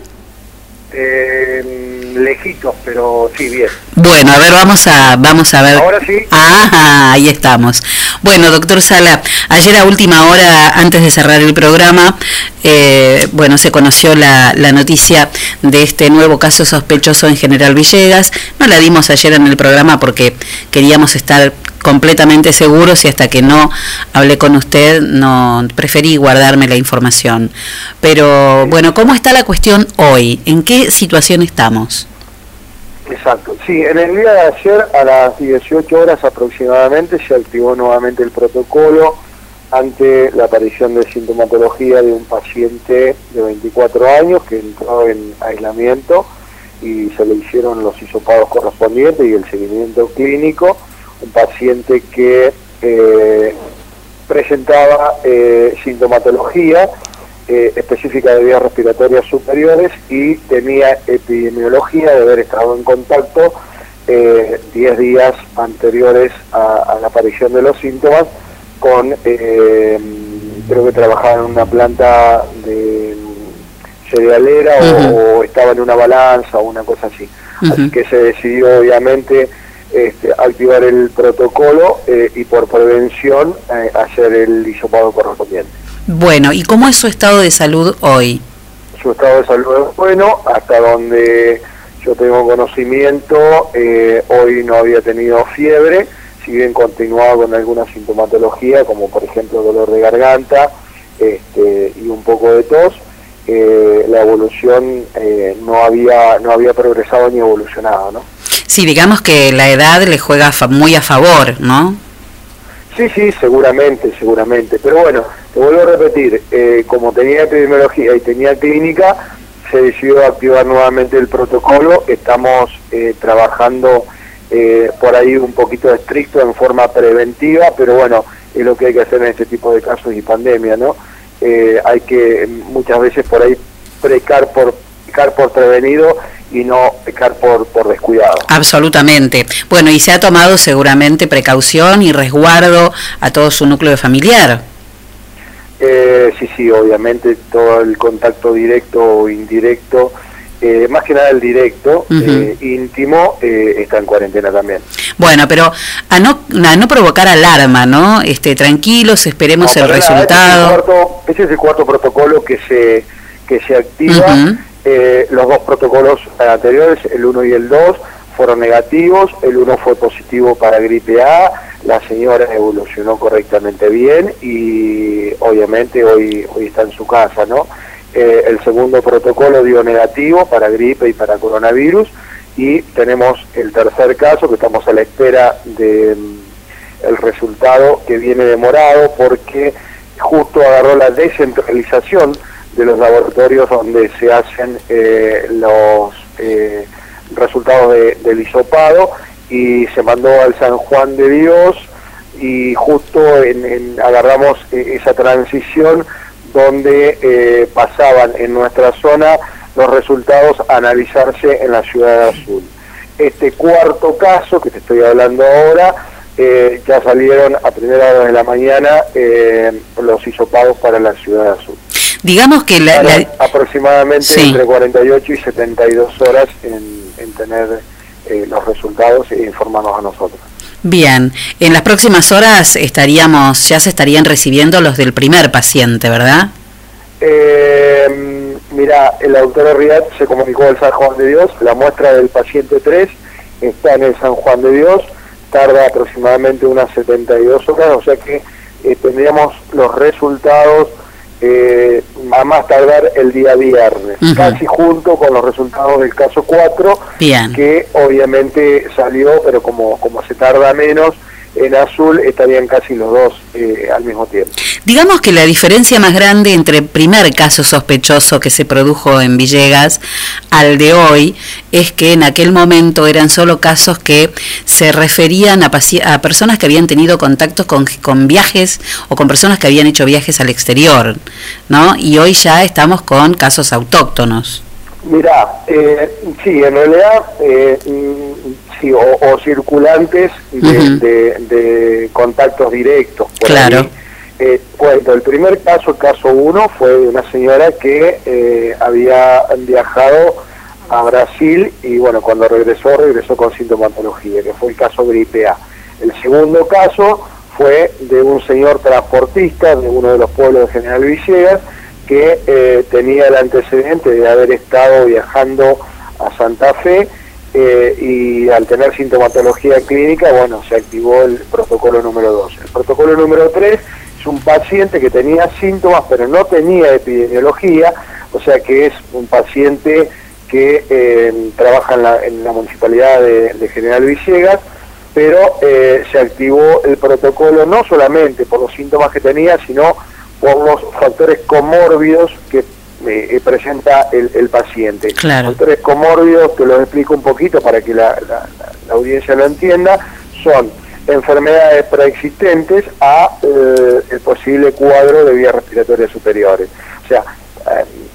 Eh, lejitos, pero sí, bien. Bueno, a ver, vamos a, vamos a ver. Ahora sí. Ah, ahí estamos. Bueno, doctor Sala, ayer a última hora, antes de cerrar el programa, eh, bueno, se conoció la, la noticia de este nuevo caso sospechoso en General Villegas. No la dimos ayer en el programa porque queríamos estar completamente seguros y hasta que no hablé con usted no preferí guardarme la información. Pero bueno, ¿cómo está la cuestión hoy? ¿En qué situación estamos? Exacto. Sí, en el día de ayer, a las 18 horas aproximadamente, se activó nuevamente el protocolo ante la aparición de sintomatología de un paciente de 24 años que entró en aislamiento y se le hicieron los hisopados correspondientes y el seguimiento clínico. Un paciente que eh, presentaba eh, sintomatología eh, específica de vías respiratorias superiores y tenía epidemiología de haber estado en contacto eh, 10 días anteriores a, a la aparición de los síntomas con, creo que trabajaba en una planta de cerealera o, estaba en una balanza o una cosa así. Así que se decidió obviamente este, activar el protocolo eh, y por prevención eh, hacer el hisopado correspondiente. Bueno, ¿y cómo es su estado de salud hoy? su estado de salud es bueno, hasta donde yo tengo conocimiento, eh, hoy no había tenido fiebre, si bien continuaba con alguna sintomatología, como por ejemplo dolor de garganta este, y un poco de tos, eh, la evolución eh, no había no había progresado ni evolucionado, ¿no? Sí, digamos que la edad le juega muy a favor, ¿no? Sí, sí, seguramente, seguramente. Pero bueno, te vuelvo a repetir, eh, como tenía epidemiología y tenía clínica, se decidió activar nuevamente el protocolo. Estamos eh, trabajando eh, por ahí un poquito estricto en forma preventiva, pero bueno, es lo que hay que hacer en este tipo de casos y pandemia, ¿no? Eh, hay que muchas veces por ahí precar por, pecar por prevenido y no pecar por, por descuidado. Absolutamente. Bueno, y se ha tomado seguramente precaución y resguardo a todo su núcleo familiar. Eh, sí, sí, obviamente todo el contacto directo o indirecto, eh, más que nada el directo, eh, íntimo, eh, está en cuarentena también. Bueno, pero a no, a no provocar alarma, ¿no? Este, tranquilos, esperemos No, el nada, resultado. Este es, el cuarto, es el cuarto protocolo que se, que se activa. Eh, los dos protocolos anteriores, el 1 y el 2, fueron negativos. El 1 fue positivo para gripe A. La señora evolucionó correctamente bien y obviamente hoy, hoy está en su casa, ¿no? Eh, el segundo protocolo dio negativo para gripe y para coronavirus y tenemos el tercer caso que estamos a la espera de mm, el resultado que viene demorado porque justo agarró la descentralización de los laboratorios donde se hacen eh, los eh, resultados de- del hisopado y se mandó al San Juan de Dios y justo en, agarramos eh, esa transición donde pasaban en nuestra zona los resultados a analizarse en la ciudad azul. Este cuarto caso que te estoy hablando ahora, ya salieron a primera hora de la mañana los hisopados para la ciudad azul. Digamos que la, la- Tardan aproximadamente Sí. entre 48 y 72 horas en, en tener eh, los resultados e informarnos a nosotros. bien, en las próximas horas estaríamos, ya se estarían recibiendo los del primer paciente, ¿verdad? Eh, mira, la doctora Riad se comunicó al San Juan de Dios, la muestra del paciente 3 está en el San Juan de Dios, tarda aproximadamente unas 72 horas, o sea que eh, tendríamos los resultados eh, a más tardar el día viernes, casi junto con los resultados del caso 4, Bien. que obviamente salió, pero como, como se tarda menos, en azul estarían casi los dos eh, al mismo tiempo. Digamos que la diferencia más grande entre el primer caso sospechoso que se produjo en Villegas al de hoy es que en aquel momento eran solo casos que se referían a, a personas que habían tenido contactos con, con viajes o con personas que habían hecho viajes al exterior, ¿no? Y hoy ya estamos con casos autóctonos. Mirá, eh, sí, en realidad, eh, sí, o, o circulantes de, Ujú. de- de contactos directos. por Claro. ahí. Eh, el primer caso, el caso uno, fue de una señora que eh, había viajado a Brasil y bueno, cuando regresó, regresó con sintomatología, que fue el caso gripe A. El segundo caso fue de un señor transportista de uno de los pueblos de General Villegas que eh, tenía el antecedente de haber estado viajando a Santa Fe eh, y al tener sintomatología clínica, bueno, se activó el protocolo número 2. El protocolo número 3 es un paciente que tenía síntomas pero no tenía epidemiología, o sea que es un paciente que eh, trabaja en la, municipalidad de, de General Villegas, pero eh, se activó el protocolo no solamente por los síntomas que tenía, sino por los factores comórbidos que eh, presenta el, el paciente. Claro. Factores comórbidos, te los explico un poquito para que la, la- la- la audiencia lo entienda, son enfermedades preexistentes a eh, el posible cuadro de vías respiratorias superiores. O sea,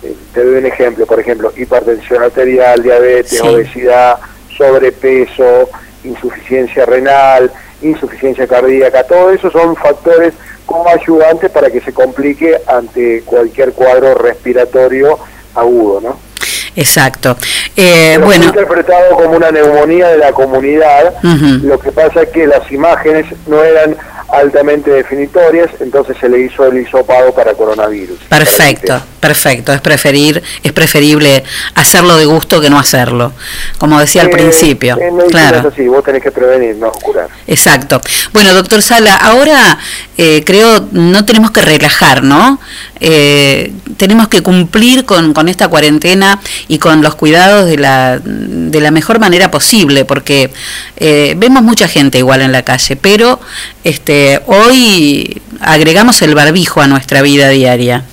eh, te doy un ejemplo, por ejemplo, hipertensión arterial, diabetes, Sí. obesidad, sobrepeso, insuficiencia renal, insuficiencia cardíaca, todo eso son factores como ayudantes para que se complique ante cualquier cuadro respiratorio agudo, ¿no? Exacto. Eh, bueno, interpretado como una neumonía de la comunidad. Lo que pasa es que las imágenes no eran altamente definitorias, entonces se le hizo el hisopado para coronavirus. perfecto, perfecto. Es preferir, es preferible hacerlo de gusto que no hacerlo, como decía al Eh, principio. En Claro. así, vos tenés que prevenir, no curar. Exacto. Bueno, doctor Sala, ahora eh, creo no tenemos que relajar, ¿no? Eh, tenemos que cumplir con, con esta cuarentena y con los cuidados de la, de la mejor manera posible, porque vemos mucha gente igual en la calle, pero este, hoy agregamos el barbijo a nuestra vida diaria.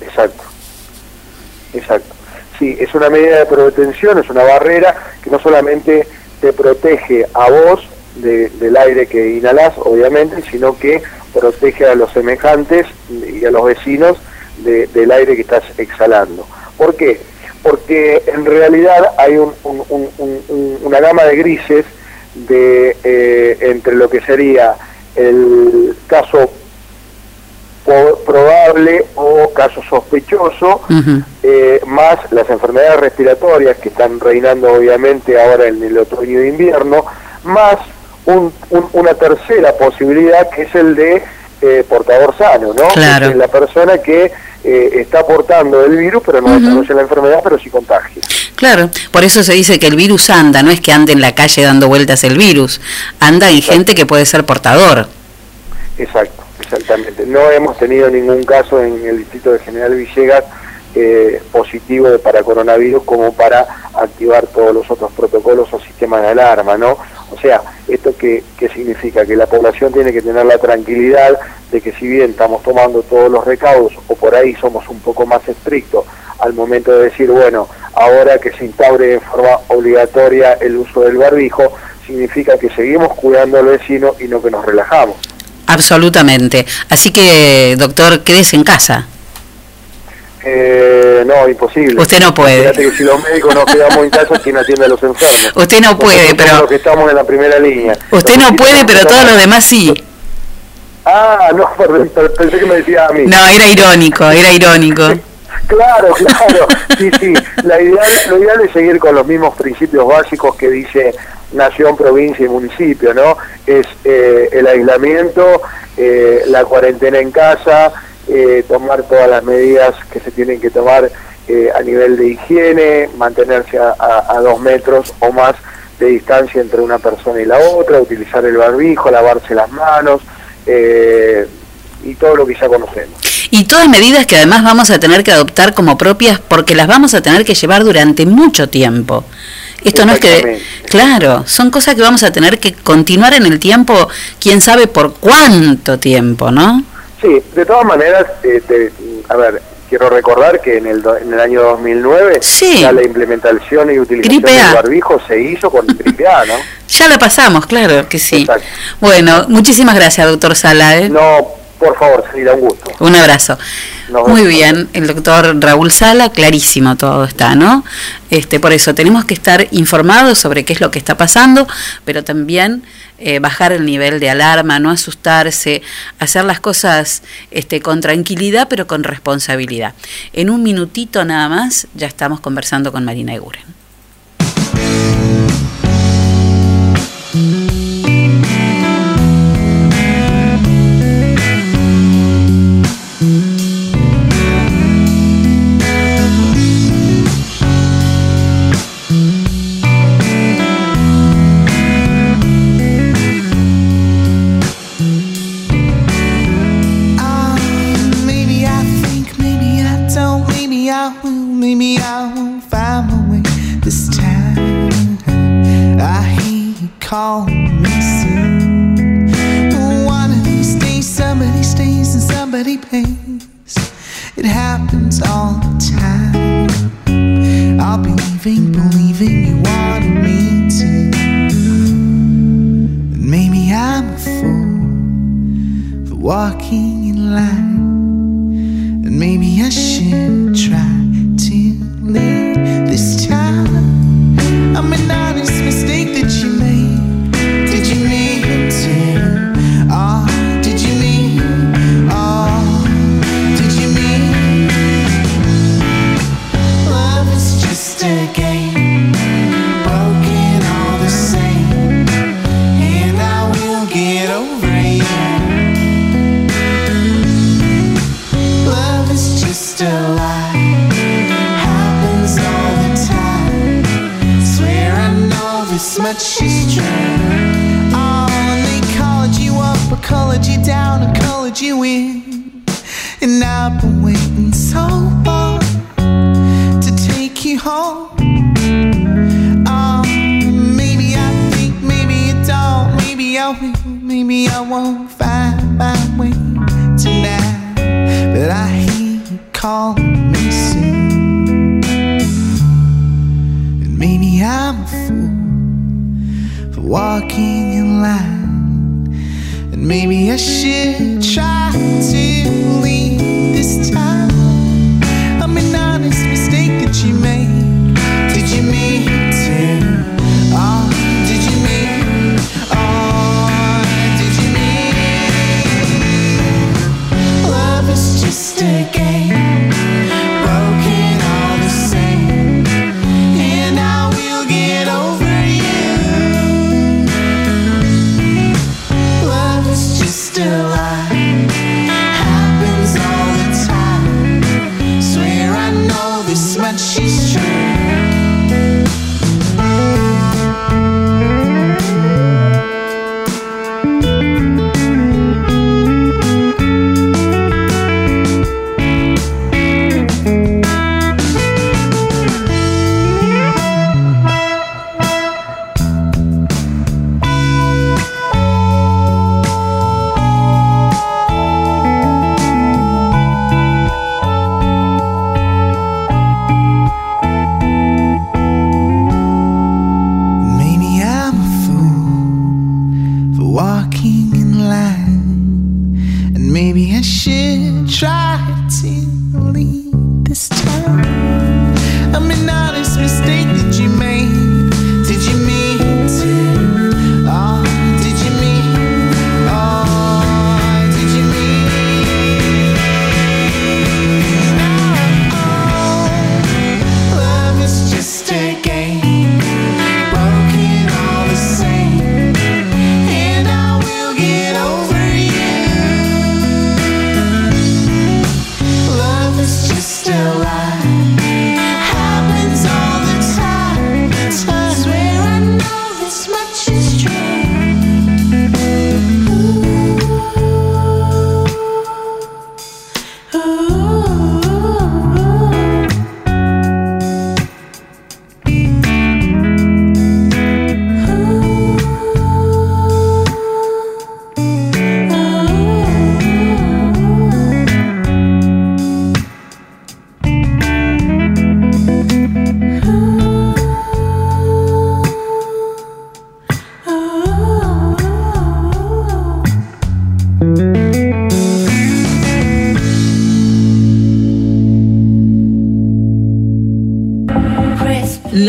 Exacto. Exacto. Sí, es una medida de prevención, es una barrera que no solamente te protege a vos de- del aire que inhalás, obviamente, sino que protege a los semejantes y a los vecinos de- del aire que estás exhalando. ¿Por qué? Porque en realidad hay un- una gama de grises de eh, entre lo que sería el caso probable o caso sospechoso, eh, más las enfermedades respiratorias que están reinando obviamente ahora en el otoño e invierno, más un- un- una tercera posibilidad que es el de eh, portador sano, ¿no? Claro. Que es la persona que eh, está portando el virus, pero no desarrolla la enfermedad, pero sí contagia. Claro, por eso se dice que el virus anda, no es que ande en la calle dando vueltas el virus, anda en gente que puede ser portador. Exacto, exactamente. No hemos tenido ningún caso en el distrito de General Villegas eh, positivo para coronavirus como para activar todos los otros protocolos o sistemas de alarma, ¿no? O sea, ¿esto qué, qué significa? Que la población tiene que tener la tranquilidad de que si bien estamos tomando todos los recaudos o por ahí somos un poco más estrictos al momento de decir, bueno, ahora que se instaure de forma obligatoria el uso del barbijo, significa que seguimos cuidando al vecino y no que nos relajamos. Absolutamente. Así que, doctor, quédese en casa. Eh, no, imposible. Usted no puede. Fíjate que si los médicos nos quedamos en casa, ¿quién atiende a los enfermos? Usted no puede, Nosotros pero- los que estamos en la primera línea. Usted no puede, pero todos los demás sí. Ah, no, pensé que me decía a mí. No, era irónico, era irónico. Claro, claro. Sí, sí. La ideal, lo ideal es seguir con los mismos principios básicos que dice nación, provincia y municipio, ¿no? Es eh, el aislamiento, eh, la cuarentena en casa, eh, tomar todas las medidas que se tienen que tomar eh, a nivel de higiene, mantenerse a, dos metros o más de distancia entre una persona y la otra, utilizar el barbijo, lavarse las manos eh, y todo lo que ya conocemos. Y todas medidas que además vamos a tener que adoptar como propias porque las vamos a tener que llevar durante mucho tiempo. Esto no es que... Claro, son cosas que vamos a tener que continuar en el tiempo, quién sabe por cuánto tiempo, ¿no? Sí, de todas maneras, este, a ver, quiero recordar que en el, do, en el año 2009 sí. ya la implementación y utilización del barbijo se hizo con gripe A, ¿no? ya la pasamos, claro que sí. Bueno, muchísimas gracias, doctor Sala. ¿eh? No, por favor, sería un gusto. Un abrazo. Muy bien, el doctor Raúl Sala, clarísimo todo está, ¿no? Este, por eso tenemos que estar informados sobre qué es lo que está pasando, pero también eh, bajar el nivel de alarma, no asustarse, hacer las cosas este, con tranquilidad, pero con responsabilidad. En un minutito nada más ya estamos conversando con Marina Eguren.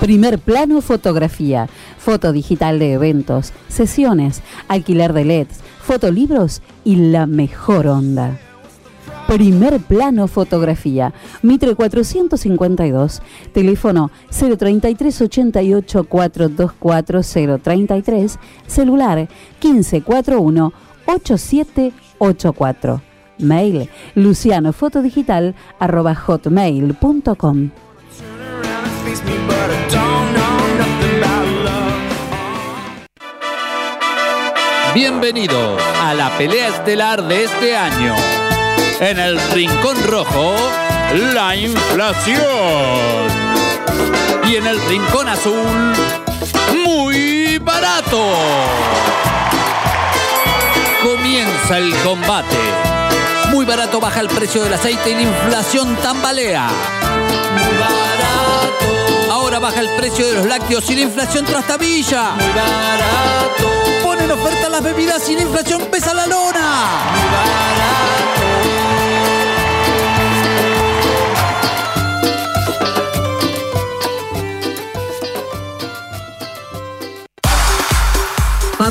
Primer plano fotografía, foto digital de eventos, sesiones, alquiler de LEDs, fotolibros y la mejor onda. Primer plano fotografía, Mitre 452, teléfono 033 88 424 033, celular 1541 8784. Mail lucianofotodigital arroba hotmail.com. Bienvenidos a la pelea estelar de este año. En el Rincón Rojo, la inflación. Y en el Rincón Azul, muy barato. Comienza el combate. Muy barato baja el precio del aceite y la inflación tambalea. Muy barato. Ahora baja el precio de los lácteos y la inflación trastabilla. Muy barato. Ponen oferta las bebidas y la inflación pesa la lona. Muy barato.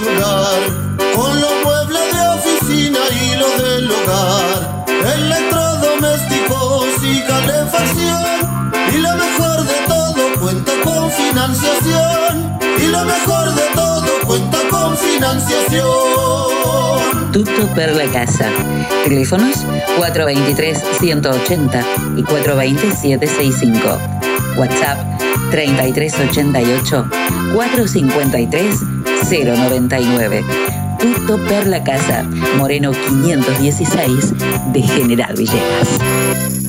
ayudar con los muebles de oficina y los del hogar, electrodomésticos y calefacción. Y lo mejor de todo cuenta con financiación. Y lo mejor de todo cuenta con financiación. Tutto per la casa. Teléfonos 423-180 y 420-765. WhatsApp 3388 453 099. Tutto per la casa. Moreno 516 de General Villegas.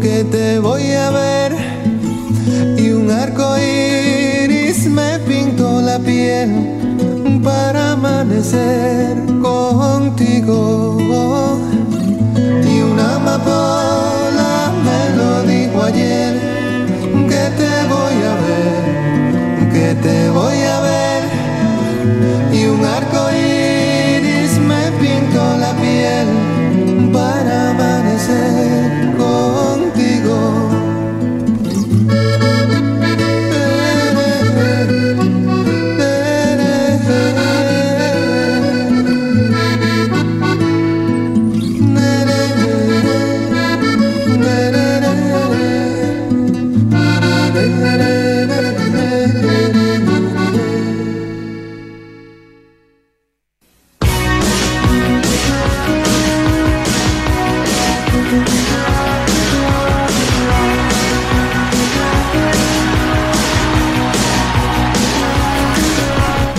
Que te voy a ver. Y un arco iris me pintó la piel para amanecer contigo. Y una amapola me lo dijo ayer que te voy a ver, que te voy a ver. Y un arco iris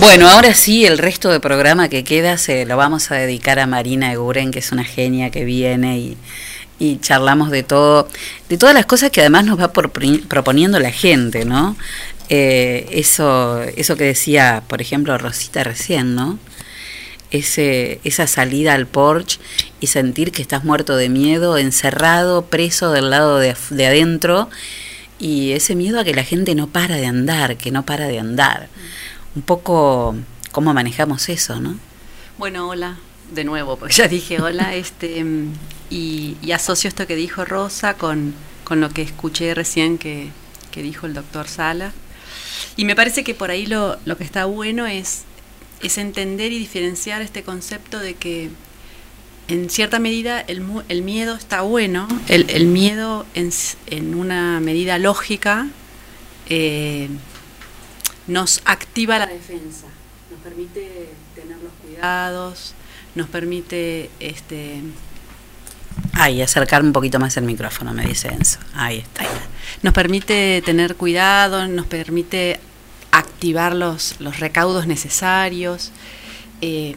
Bueno, ahora sí, el resto del programa que queda se lo vamos a dedicar a Marina Eguren, que es una genia que viene y, y charlamos de todo, de todas las cosas que además nos va proponiendo la gente, ¿no? Eh, eso, eso que decía, por ejemplo, Rosita recién, ¿no? Ese, esa salida al porche y sentir que estás muerto de miedo, encerrado, preso del lado de, de adentro, y ese miedo a que la gente no para de andar, que no para de andar. Un poco cómo manejamos eso, ¿no? Bueno, hola, de nuevo, porque ya dije hola, este, mm, y, y asocio esto que dijo Rosa con, con lo que escuché recién que, que dijo el doctor Sala. Y me parece que por ahí lo, lo que está bueno es, es entender y diferenciar este concepto de que en cierta medida el, el miedo está bueno, el, el miedo en, en una medida lógica eh, nos activa la defensa, nos permite tener los cuidados, nos permite este Ahí, acercarme un poquito más el micrófono, me dice Enzo. Ahí está. nos permite tener cuidado, nos permite activar los, los recaudos necesarios. eh,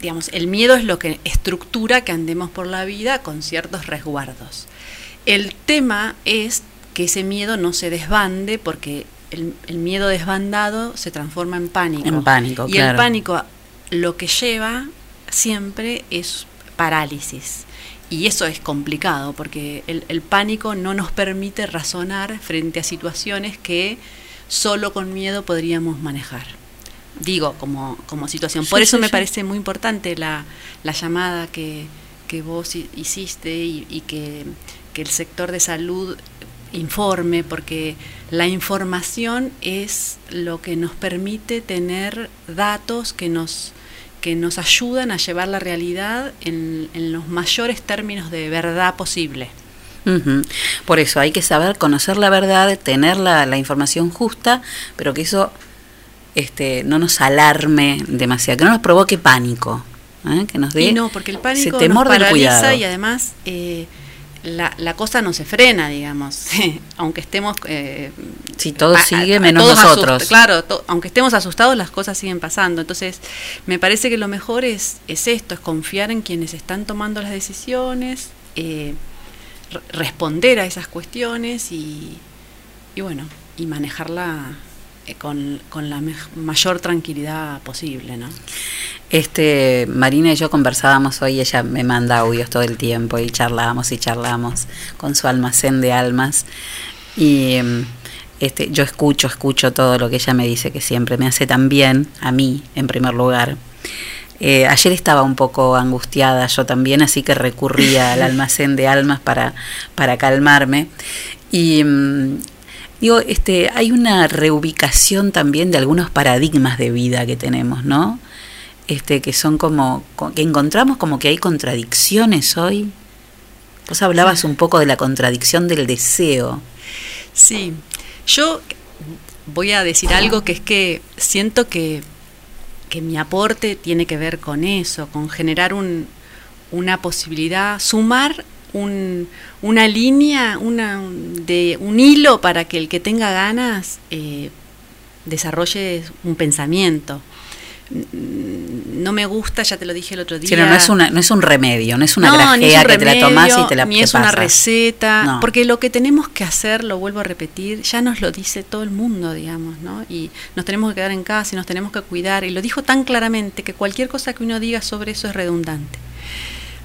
digamos, el miedo es lo que estructura que andemos por la vida con ciertos resguardos. El tema es que ese miedo no se desbande porque el, el miedo desbandado se transforma en pánico. En pánico, y claro. el pánico lo que lleva siempre es parálisis. Y eso es complicado porque el, el pánico no nos permite razonar frente a situaciones que solo con miedo podríamos manejar. Digo, como, como situación. Por Sí, eso sí, me sí. parece muy importante la, la llamada que, que vos hi- hiciste y, y que, que el sector de salud informe, porque la información es lo que nos permite tener datos que nos, que nos ayudan a llevar la realidad en, en los mayores términos de verdad posible. Por eso hay que saber conocer la verdad, tener la, la información justa, pero que eso este, no nos alarme demasiado, que no nos provoque pánico, ¿eh? que nos dé Y no, porque el ese pánico temor nos paraliza y además eh, la, la cosa no se frena, digamos, aunque estemos... Eh, Si todo a- sigue menos todos nosotros. claro, to- aunque estemos asustados, las cosas siguen pasando. Entonces, me parece que lo mejor es, es esto, es confiar en quienes están tomando las decisiones, eh, re- responder a esas cuestiones y, y bueno, y manejarla con, con la mayor tranquilidad posible, ¿no? Este, Marina y yo conversábamos hoy, ella me manda audios todo el tiempo y charlamos y charlamos con su almacén de almas. Y em, este, yo escucho, escucho todo lo que ella me dice, que siempre me hace tan bien, a mí en primer lugar. Eh, ayer estaba un poco angustiada yo también, así que recurría al almacén de almas para, para calmarme. Y mm, digo, este, hay una reubicación también de algunos paradigmas de vida que tenemos, ¿no? Este, que son como, co- que encontramos como que hay contradicciones hoy. Vos hablabas un poco de la contradicción del deseo. Sí, yo voy a decir algo que es que siento que, que mi aporte tiene que ver con eso, con generar un, una posibilidad, sumar un- una línea, una, de un hilo para que el que tenga ganas eh, desarrolle un pensamiento. Mm, No me gusta, ya te lo dije el otro día. Sí, no, no es, una, no es un remedio, no es una No, es grajea que te la tomás y te la Ni es una pasa. receta. No. Porque lo que tenemos que hacer, lo vuelvo a repetir, ya nos lo dice todo el mundo, digamos, ¿no? Y nos tenemos que quedar en casa y nos tenemos que cuidar. Y lo dijo tan claramente que cualquier cosa que uno diga sobre eso es redundante.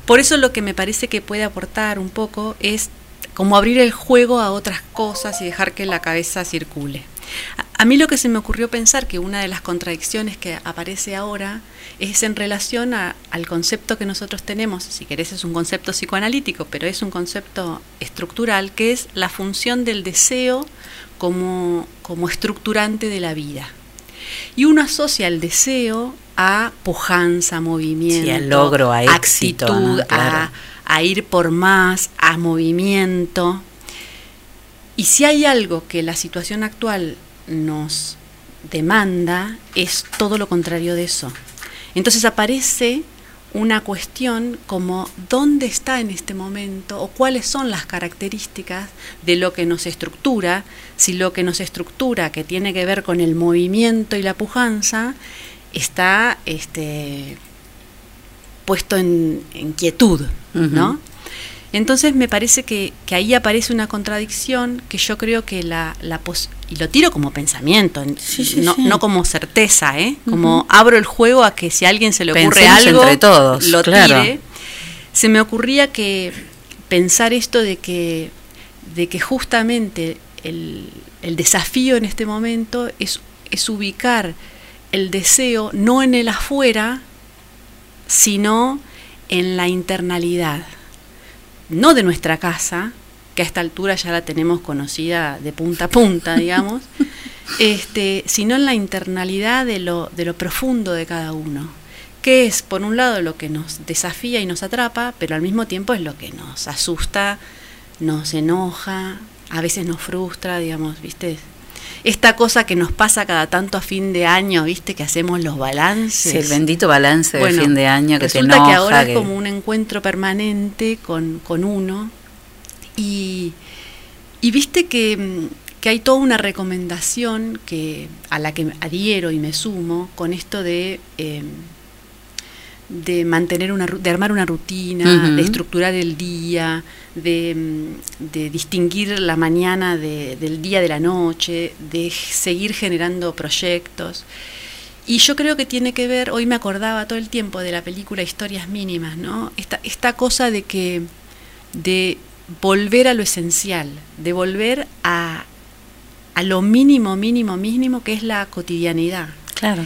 Por eso lo que me parece que puede aportar un poco es como abrir el juego a otras cosas y dejar que la cabeza circule. A, mí lo que se me ocurrió pensar que una de las contradicciones que aparece ahora es en relación al concepto que nosotros tenemos, si querés es un concepto psicoanalítico, pero es un concepto estructural, que es la función del deseo como, como estructurante de la vida. Y uno asocia el deseo a pujanza, movimiento, Sí, al logro, a éxito, actitud, ¿no? Claro. a, a ir por más, a movimiento. Y si hay algo que la situación actual nos demanda, es todo lo contrario de eso. Entonces aparece una cuestión como dónde está en este momento o cuáles son las características de lo que nos estructura, si lo que nos estructura, que tiene que ver con el movimiento y la pujanza, está este, puesto en, en quietud, ¿no? Entonces me parece que, que ahí aparece una contradicción que yo creo que la, la pos- y lo tiro como pensamiento, sí, no, sí. no como certeza, ¿eh? como abro el juego a que si a alguien se le ocurre Pensemos algo, entre todos, lo claro. tire. Se me ocurría que pensar esto de que, de que justamente el, el desafío en este momento es, es ubicar el deseo no en el afuera, sino en la internalidad. No de nuestra casa, que a esta altura ya la tenemos conocida de punta a punta, digamos, este, sino en la internalidad de lo, de lo profundo de cada uno, que es, por un lado, lo que nos desafía y nos atrapa, pero al mismo tiempo es lo que nos asusta, nos enoja, a veces nos frustra, digamos, ¿viste? Esta cosa que nos pasa cada tanto a fin de año, ¿viste? Que hacemos los balances. Sí, el bendito balance de fin de año que te resulta enoja. que ahora que- es como un encuentro permanente con, con uno y, y viste que, que hay toda una recomendación que a la que adhiero y me sumo con esto de eh, de mantener una de armar una rutina, de estructurar el día, de, mm, de distinguir la mañana de- del día de la noche, de seguir generando proyectos. Y yo creo que tiene que ver, hoy me acordaba todo el tiempo de la película Historias Mínimas, ¿no? Esta, esta cosa de que, de volver a lo esencial, de volver a, a lo mínimo, mínimo, mínimo que es la cotidianidad. Claro.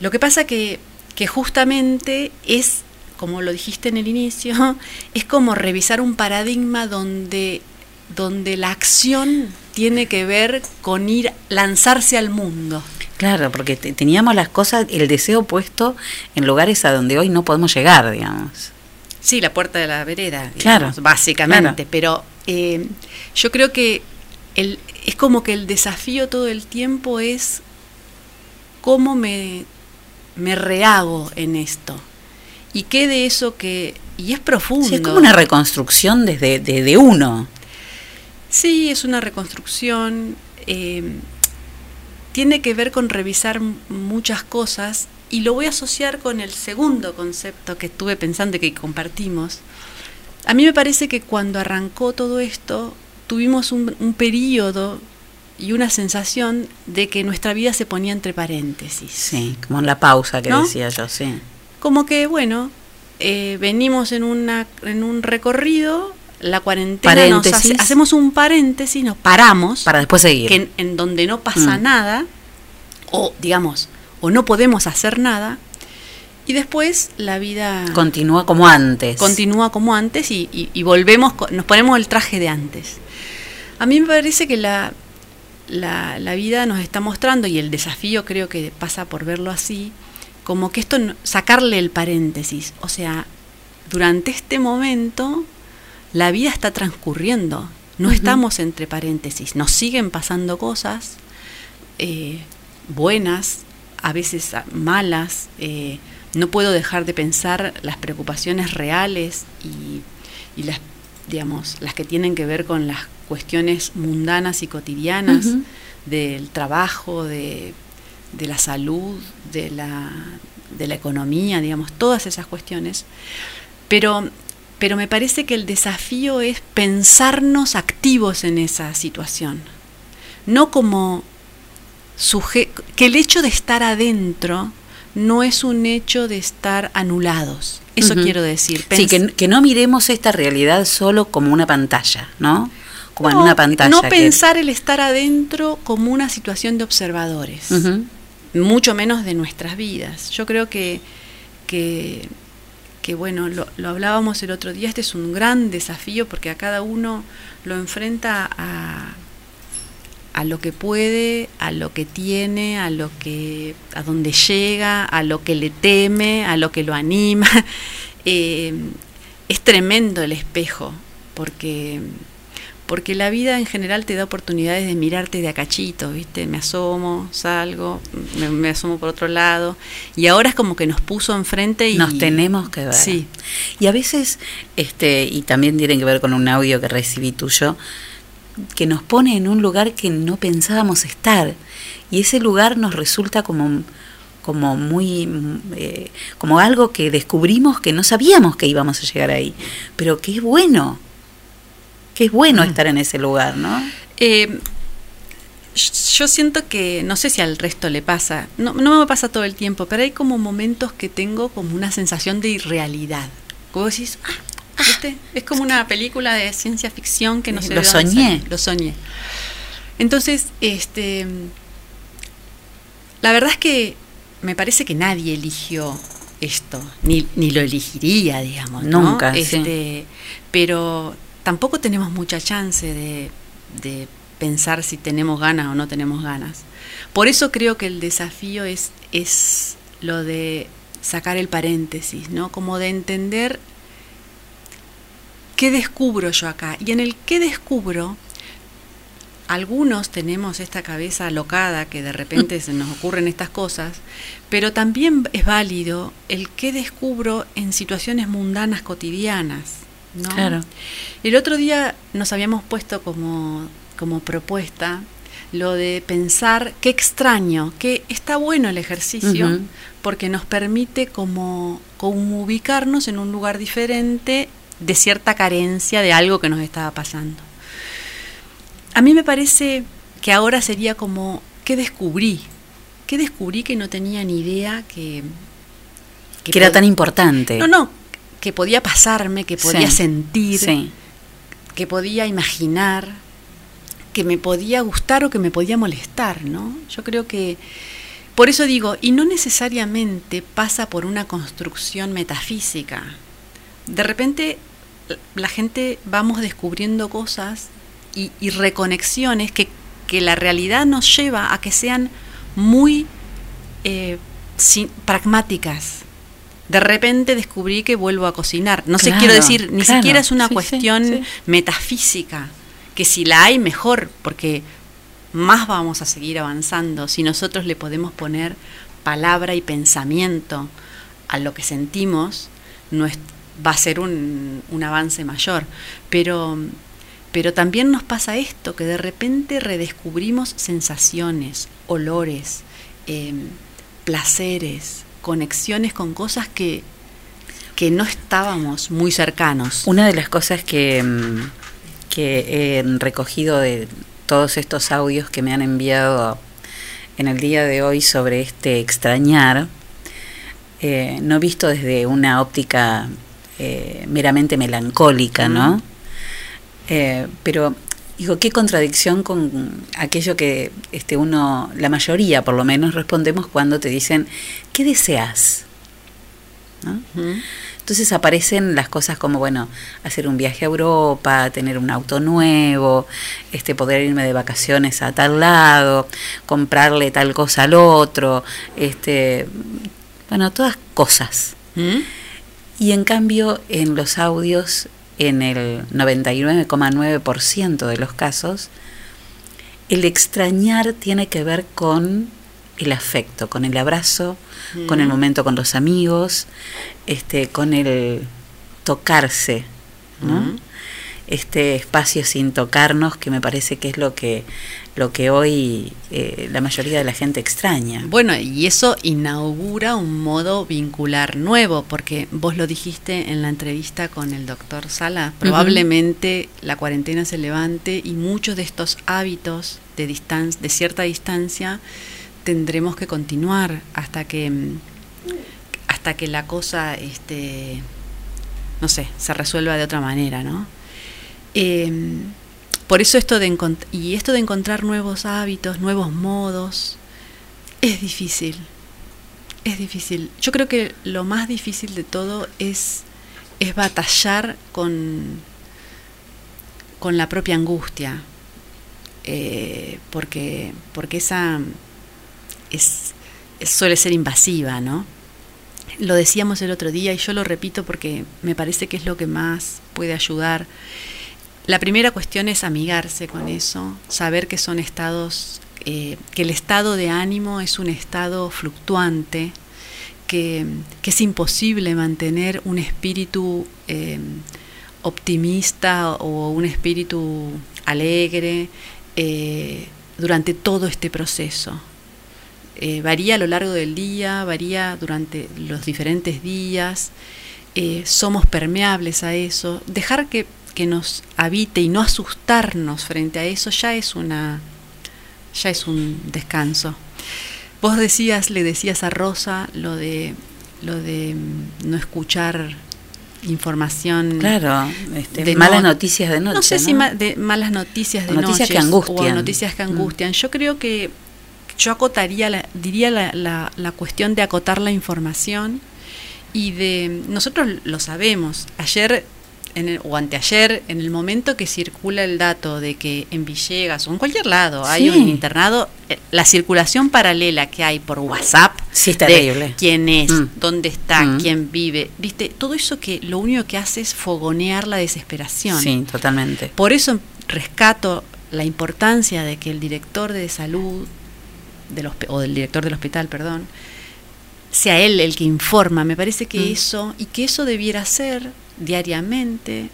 Lo que pasa que, que justamente es, como lo dijiste en el inicio, es como revisar un paradigma donde, donde la acción tiene que ver con ir, lanzarse al mundo. Claro, porque te- teníamos las cosas, el deseo puesto en lugares a donde hoy no podemos llegar, digamos. Sí, la puerta de la vereda, Claro, básicamente. claro. Pero eh, yo creo que el, es como que el desafío todo el tiempo es cómo me, me rehago en esto. Y qué de eso que... Y es profundo. Sí, es como una reconstrucción desde de, de uno. Sí, es una reconstrucción. eh, tiene que ver con revisar muchas cosas y lo voy a asociar con el segundo concepto que estuve pensando y que compartimos. A mí me parece que cuando arrancó todo esto, tuvimos un, un periodo y una sensación de que nuestra vida se ponía entre paréntesis. Sí, como en la pausa que ¿No? decía yo, sí. Como que, bueno, eh, venimos en, una, en un recorrido, la cuarentena nos hace- hacemos un paréntesis, nos paramos. Para después seguir. Que en, en donde no pasa Mm. nada, o digamos, o no podemos hacer nada, y después la vida Continúa como antes. continúa como antes y, y- y volvemos, nos ponemos el traje de antes. A mí me parece que la, la, la vida nos está mostrando, y el desafío creo que pasa por verlo así, como que esto, sacarle el paréntesis, o sea, durante este momento la vida está transcurriendo, no estamos entre paréntesis, nos siguen pasando cosas eh, buenas, a veces malas, eh, no puedo dejar de pensar las preocupaciones reales y, y las, digamos, las que tienen que ver con las cuestiones mundanas y cotidianas del trabajo, de, de la salud, de la, de la economía, digamos, todas esas cuestiones. Pero, pero me parece que el desafío es pensarnos activos en esa situación, no como suje- que el hecho de estar adentro no es un hecho de estar anulados. Eso quiero decir. Sí, que, que no miremos esta realidad solo como una pantalla, ¿no? Como en No, una pantalla. No que- pensar el estar adentro como una situación de observadores, mucho menos de nuestras vidas. Yo creo que, que, que, bueno, lo, lo hablábamos el otro día, este es un gran desafío porque a cada uno lo enfrenta a, a lo que puede, a lo que tiene, a lo que, a donde llega, a lo que le teme, a lo que lo anima. Eh, es tremendo el espejo, porque porque la vida en general te da oportunidades de mirarte de acachito, ¿viste? Me asomo, salgo, me, me asomo por otro lado, y ahora es como que nos puso enfrente y Nos tenemos que ver. Sí. Y a veces, este, y también tiene que ver con un audio que recibí tuyo, que nos pone en un lugar que no pensábamos estar. Y ese lugar nos resulta como, como muy, eh, como algo que descubrimos que no sabíamos que íbamos a llegar ahí. Pero que es bueno. Que es bueno estar en ese lugar, ¿no? Eh, yo siento que, no sé si al resto le pasa, no, no me pasa todo el tiempo, pero hay como momentos que tengo como una sensación de irrealidad. Como decís, ah, ¿viste? Es como una película de ciencia ficción que no sé Lo de dónde soñé. sale. Lo soñé. Entonces, este, la verdad es que me parece que nadie eligió esto, ni, ni lo elegiría, digamos. ¿no? Nunca, sí. Este, Pero tampoco tenemos mucha chance de, de pensar si tenemos ganas o no tenemos ganas. Por eso creo que el desafío es, es lo de sacar el paréntesis, ¿no? Como de entender qué descubro yo acá. Y en el qué descubro, algunos tenemos esta cabeza alocada que de repente se nos ocurren estas cosas, pero también es válido el qué descubro en situaciones mundanas cotidianas. ¿No? Claro. El otro día nos habíamos puesto como, como propuesta lo de pensar qué extraño, que está bueno el ejercicio porque nos permite como, como ubicarnos en un lugar diferente de cierta carencia de algo que nos estaba pasando. A mí me parece que ahora sería como, ¿qué descubrí? ¿Qué descubrí que no tenía ni idea que... Que era pod- tan importante. No, no, que podía pasarme, que podía Sí, sentir, sí. que podía imaginar, que me podía gustar o que me podía molestar, ¿no? Yo creo que... Por eso digo, y no necesariamente pasa por una construcción metafísica. De repente la gente vamos descubriendo cosas y, y reconexiones que, que la realidad nos lleva a que sean muy eh, sin- pragmáticas. De repente descubrí que vuelvo a cocinar. No sé, Claro, quiero decir, ni claro. siquiera es una Sí, cuestión sí. metafísica, que si la hay mejor, porque más vamos a seguir avanzando si nosotros le podemos poner palabra y pensamiento a lo que sentimos, no es- va a ser un, un avance mayor. Pero, pero también nos pasa esto, que de repente redescubrimos sensaciones, olores, em, placeres, conexiones con cosas que, que no estábamos muy cercanos. Una de las cosas que, mm, que he recogido de todos estos audios que me han enviado en el día de hoy sobre este extrañar, eh, no visto desde una óptica eh, meramente melancólica, ¿no? Eh, pero digo, qué contradicción con aquello que este uno, la mayoría por lo menos, respondemos cuando te dicen, ¿qué deseas? ¿No? Entonces aparecen las cosas como, bueno, hacer un viaje a Europa, tener un auto nuevo, este, poder irme de vacaciones a tal lado, comprarle tal cosa al otro, este, bueno, todas cosas. ¿Mm? Y en cambio, en los audios, en el 99,9% de los casos, el extrañar tiene que ver con el afecto, con el abrazo, con el Mm. momento con los amigos, este, con el tocarse, ¿no? Mm. este espacio sin tocarnos, que me parece que es lo que, lo que hoy eh, la mayoría de la gente extraña. Bueno, y eso inaugura un modo vincular nuevo, porque vos lo dijiste en la entrevista con el doctor Sala, probablemente la cuarentena se levante y muchos de estos hábitos de, distan de cierta distancia tendremos que continuar hasta que mm, hasta que la cosa este no sé se resuelva de otra manera no Em, por eso esto de y esto de encontrar nuevos hábitos nuevos modos es difícil es difícil yo creo que lo más difícil de todo es es batallar con con la propia angustia eh, porque porque esa es, es- suele ser invasiva, ¿no? Lo decíamos el otro día y yo lo repito porque me parece que es lo que más puede ayudar. La primera cuestión es amigarse con eso, saber que son estados, eh, que el estado de ánimo es un estado fluctuante, que, es imposible mantener un espíritu eh, optimista o un espíritu alegre eh, durante todo este proceso. Varía a lo largo del día, varía durante los diferentes días, somos permeables a eso, dejar que, que nos habite y no asustarnos frente a eso ya es una ya es un descanso. Vos decías, le decías a Rosa lo de lo de mm, no escuchar información Claro, este, malas noticias de noche, No sé si de malas noticias de Noticias noche que angustian. o noticias que Mm. angustian. Yo creo que yo acotaría, la- diría la, la- la cuestión de acotar la información y de nosotros lo sabemos. Ayer en el- o anteayer, en el momento que circula el dato de que en Villegas o en cualquier lado hay un internado, eh, la circulación paralela que hay por WhatsApp Sí, es de terrible. quién es, Mm. dónde está, Mm. quién vive, viste, todo eso que lo único que hace es fogonear la desesperación. Sí, totalmente. Por eso rescato la importancia de que el director de salud del hosp- o del director del hospital, perdón, sea él el que informa. Me parece que Mm. eso y que eso debiera ser diariamente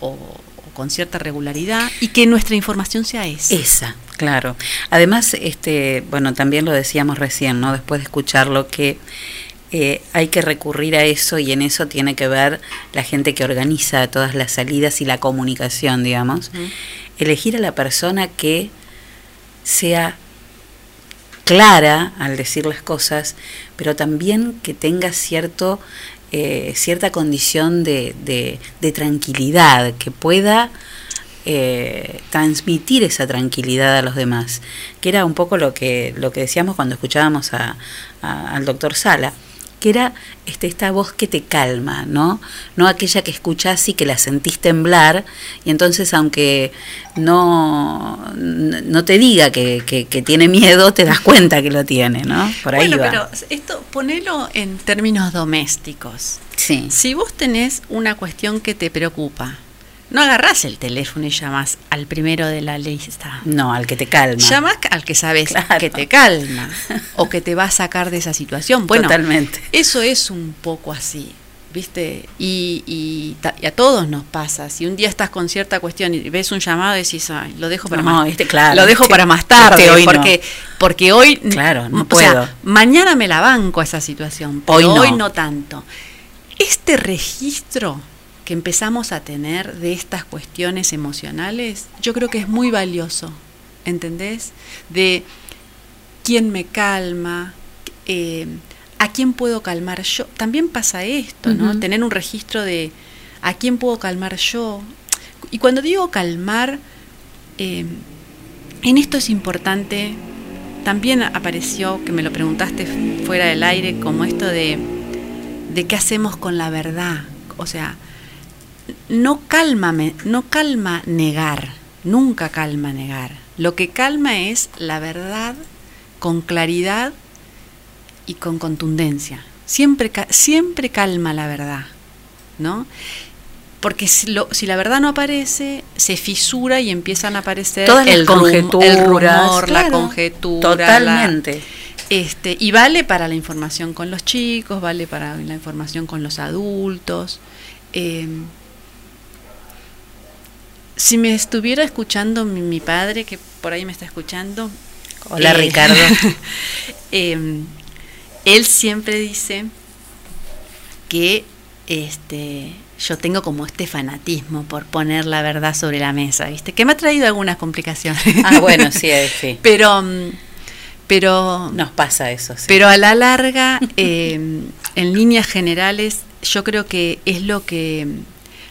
o, o con cierta regularidad y que nuestra información sea esa. Esa, claro. Además, este, bueno, también lo decíamos recién, ¿no? Después de escucharlo, que eh, hay que recurrir a eso y en eso tiene que ver la gente que organiza todas las salidas y la comunicación, digamos. Elegir a la persona que sea clara al decir las cosas, pero también que tenga cierto eh, cierta condición de, de- tranquilidad, que pueda eh, transmitir esa tranquilidad a los demás, que era un poco lo que, lo que decíamos cuando escuchábamos a- al doctor Sala, que era este, esta voz que te calma, ¿no? No aquella que escuchás y que la sentís temblar, y entonces aunque no, no te diga que, que- que tiene miedo, te das cuenta que lo tiene, ¿no? Por ahí bueno, va. pero esto ponelo en términos domésticos. Sí. Si vos tenés una cuestión que te preocupa, no agarrás el teléfono y llamás al primero de la lista. No, al que te calma. Llamás al que sabes que te calma o que te va a sacar de esa situación. Bueno, Totalmente. eso es un poco así, ¿viste? Y, y ta- y a todos nos pasa. Si un día estás con cierta cuestión y ves un llamado, decís, "Ay, lo dejo para No, más este, claro, Lo dejo este- para más tarde, este hoy no. porque, porque hoy. Claro, no o sea, puedo. mañana me la banco a esa situación, pero Hoy hoy no. no. tanto. Este registro que empezamos a tener de estas cuestiones emocionales, yo creo que es muy valioso, ¿entendés? De quién me calma, eh, a quién puedo calmar yo. También pasa esto, ¿no? Tener un registro de a quién puedo calmar yo. Y cuando digo calmar, eh, en esto es importante, también apareció, que me lo preguntaste fuera del aire, como esto de, de qué hacemos con la verdad. O sea, no calma, no calma negar, nunca calma negar. Lo que calma es la verdad con claridad y con contundencia. Siempre, siempre calma la verdad, ¿no? Porque si, lo- si la verdad no aparece, se fisura y empiezan a aparecer Todas las el, rum- el rumor, la conjetura. totalmente. la- este, y vale para la información con los chicos, vale para la información con los adultos. Eh, Si me estuviera escuchando mi, mi padre, que por ahí me está escuchando. Hola, Ricardo. eh, él siempre dice que este yo tengo como este fanatismo por poner la verdad sobre la mesa, ¿viste? Que me ha traído algunas complicaciones. Ah, bueno, sí, eh, sí. Pero mm, pero Nos pasa eso, sí. pero a la larga, eh, en líneas generales, yo creo que es lo que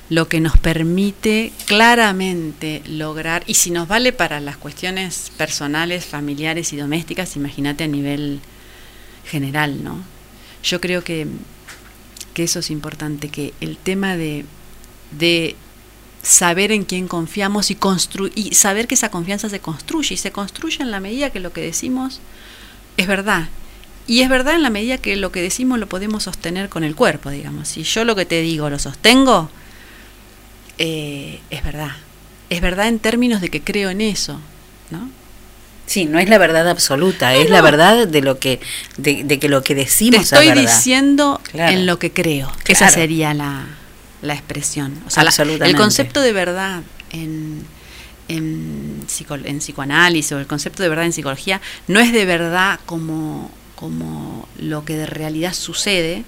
lo que nos permite claramente lograr, y si nos vale para las cuestiones personales, familiares y domésticas, imagínate a nivel general, ¿no? Yo creo que, que eso es importante, que el tema de, de saber en quién confiamos y, y saber que esa confianza se construye, y se construye en la medida que lo que decimos es verdad. Y es verdad en la medida que lo que decimos lo podemos sostener con el cuerpo, digamos. Si yo lo que te digo lo sostengo, eh, es verdad. Es verdad en términos de que creo en eso, ¿no? Sí, no es la verdad absoluta, No, es no. la verdad de lo que de, de que lo que Te decimos estoy es verdad. diciendo Claro. en lo que creo. Esa sería la, la expresión. O sea, la- el concepto de verdad en, en, psico- en psicoanálisis o el concepto de verdad en psicología no es de verdad como, como lo que de realidad sucede,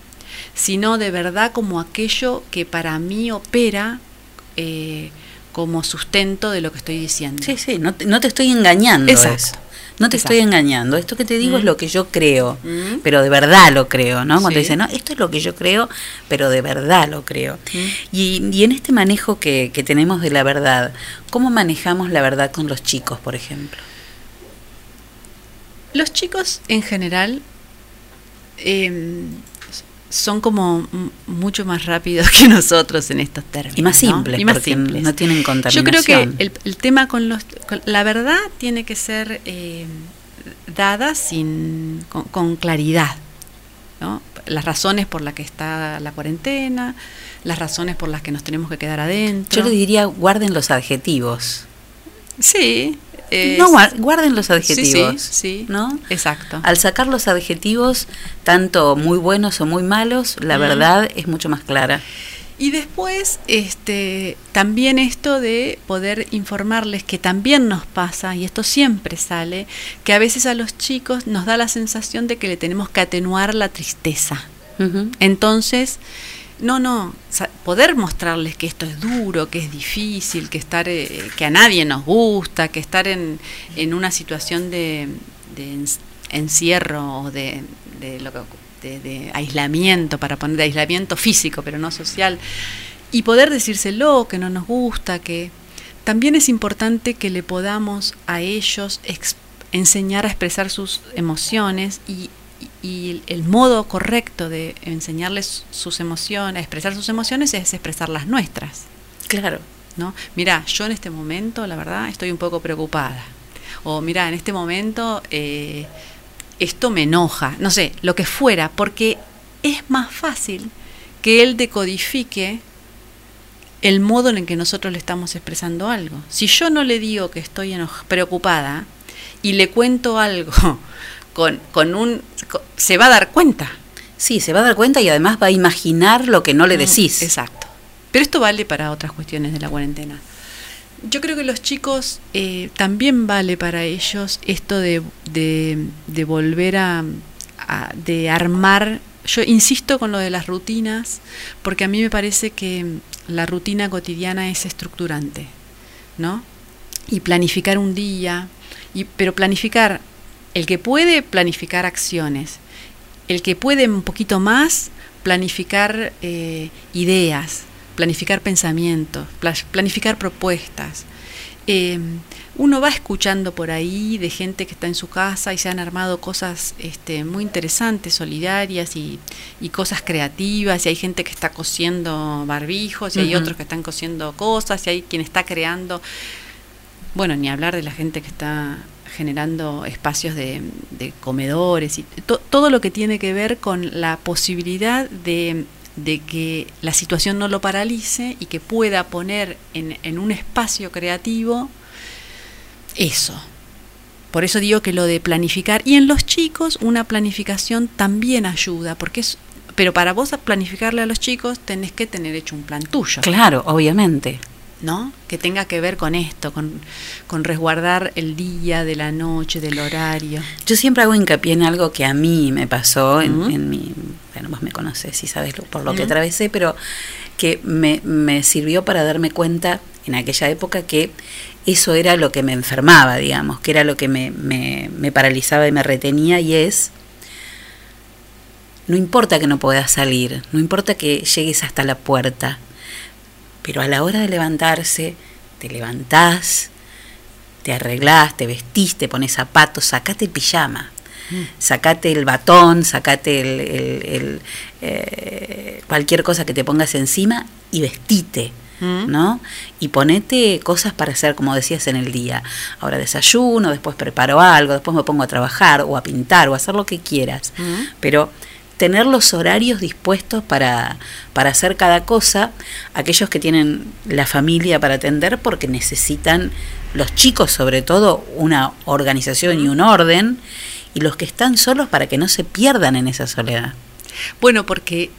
sino de verdad como aquello que para mí opera eh, como sustento de lo que estoy diciendo. Sí, sí, no te, no te estoy engañando. Exacto. No te Exacto. estoy engañando. Esto que te digo es Mm. lo que yo creo, Mm. pero de verdad lo creo, ¿no? Cuando Sí. dicen, no, esto es lo que yo creo, pero de verdad lo creo. Mm. Y, y en este manejo que, que tenemos de la verdad, ¿cómo manejamos la verdad con los chicos, por ejemplo? Los chicos en general eh, son como mucho más rápidos que nosotros en estos términos. Y más ¿no? simples, Y más porque simples. no tienen Yo contaminación. creo que el, el tema con los... con- la verdad tiene que ser eh, dada sin, con, con claridad. ¿no? Las razones por las que está la cuarentena, las razones por las que nos tenemos que quedar adentro. Yo le diría, guarden los adjetivos. Sí. Es- No, gua- guarden los adjetivos. sí, sí. ¿no? Exacto. Al sacar los adjetivos, tanto muy buenos o muy malos, la Mm. verdad es mucho más clara. Y después, este, también esto de poder informarles que también nos pasa, y esto siempre sale, que a veces a los chicos nos da la sensación de que le tenemos que atenuar la tristeza. Entonces, no, no, poder mostrarles que esto es duro, que es difícil, que estar, eh, que a nadie nos gusta, que estar en, en una situación de, encierro o de, lo que- de- aislamiento, para poner de aislamiento físico, pero no social, y poder decírselo, que no nos gusta, que también es importante que le podamos a ellos enseñar a expresar sus emociones y, y el modo correcto de enseñarles sus emociones, a expresar sus emociones es expresar las nuestras. Claro. ¿no? Mira, yo en este momento, la verdad, estoy un poco preocupada. O mira, en este momento eh, esto me enoja. No sé, lo que fuera, porque es más fácil que él decodifique el modo en el que nosotros le estamos expresando algo. Si yo no le digo que estoy preocupada y le cuento algo con, con un... se va a dar cuenta. Sí, se va a dar cuenta y además va a imaginar lo que no le Mm, decís. Exacto. Pero esto vale para otras cuestiones de la cuarentena. Yo creo que los chicos eh, también vale para ellos esto de, de, de volver a, a- de armar. Yo insisto con lo de las rutinas, porque a mí me parece que la rutina cotidiana es estructurante, ¿no? Y planificar un día, y, pero planificar, el que puede planificar acciones, el que puede un poquito más planificar eh, ideas, planificar pensamientos, pla- planificar propuestas. Eh, uno va escuchando por ahí de gente que está en su casa y se han armado cosas este, muy interesantes, solidarias y, y cosas creativas, y hay gente que está cosiendo barbijos, y hay otros que están cosiendo cosas, y hay quien está creando bueno, ni hablar de la gente que está generando espacios de, de comedores y to- todo lo que tiene que ver con la posibilidad de, de que la situación no lo paralice y que pueda poner en, en un espacio creativo eso. Por eso digo que lo de planificar, y en los chicos una planificación también ayuda, porque es, pero para vos planificarle a los chicos tenés que tener hecho un plan tuyo. Claro, obviamente. ¿No? Que tenga que ver con esto, con, con resguardar el día, de la noche, del horario. Yo siempre hago hincapié en algo que a mí me pasó en, en mi, bueno, vos me conoces y sabes lo- por lo que atravesé, pero que me, me sirvió para darme cuenta en aquella época que eso era lo que me enfermaba, digamos, que era lo que me, me, me paralizaba y me retenía y es, no importa que no puedas salir, no importa que llegues hasta la puerta, pero a la hora de levantarse, te levantás, te arreglás, te vestís, te pones zapatos, sacate el pijama, sacate el batón, sacate el, el- el, eh, cualquier cosa que te pongas encima y vestite. ¿No? Y ponete cosas para hacer, como decías, en el día. Ahora desayuno, después preparo algo, después me pongo a trabajar o a pintar o a hacer lo que quieras. Pero tener los horarios dispuestos para, para hacer cada cosa, aquellos que tienen la familia para atender porque necesitan, los chicos sobre todo, una organización y un orden, y los que están solos para que no se pierdan en esa soledad. Bueno, porque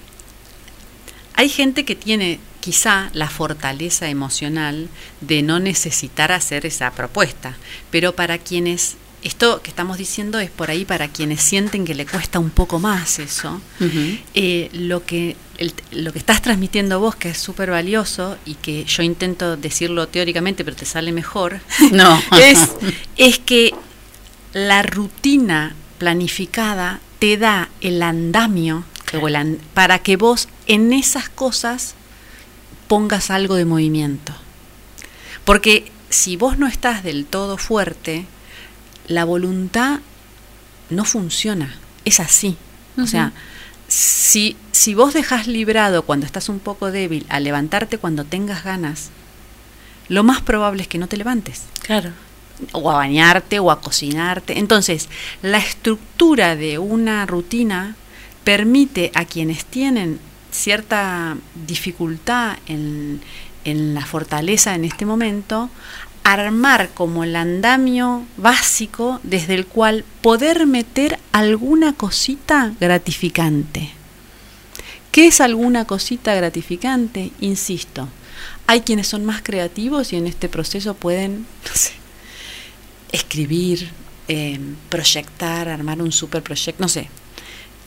hay gente que tiene quizá la fortaleza emocional de no necesitar hacer esa propuesta, pero para quienes, esto que estamos diciendo es por ahí para quienes sienten que le cuesta un poco más eso, eh, lo, que, el- lo que estás transmitiendo vos, que es súper valioso y que yo intento decirlo teóricamente, pero te sale mejor, No. es, es que la rutina planificada te da el andamio o el an- para que vos en esas cosas pongas algo de movimiento. Porque si vos no estás del todo fuerte, la voluntad no funciona. Es así. O sea, si, si vos dejas librado cuando estás un poco débil a levantarte cuando tengas ganas, lo más probable es que no te levantes. Claro. O a bañarte o a cocinarte. Entonces, la estructura de una rutina permite a quienes tienen cierta dificultad en, en la fortaleza en este momento, armar como el andamio básico desde el cual poder meter alguna cosita gratificante. ¿Qué es alguna cosita gratificante? Insisto, hay quienes son más creativos y en este proceso pueden, no sé, escribir, eh, proyectar, armar un super proyecto, no sé.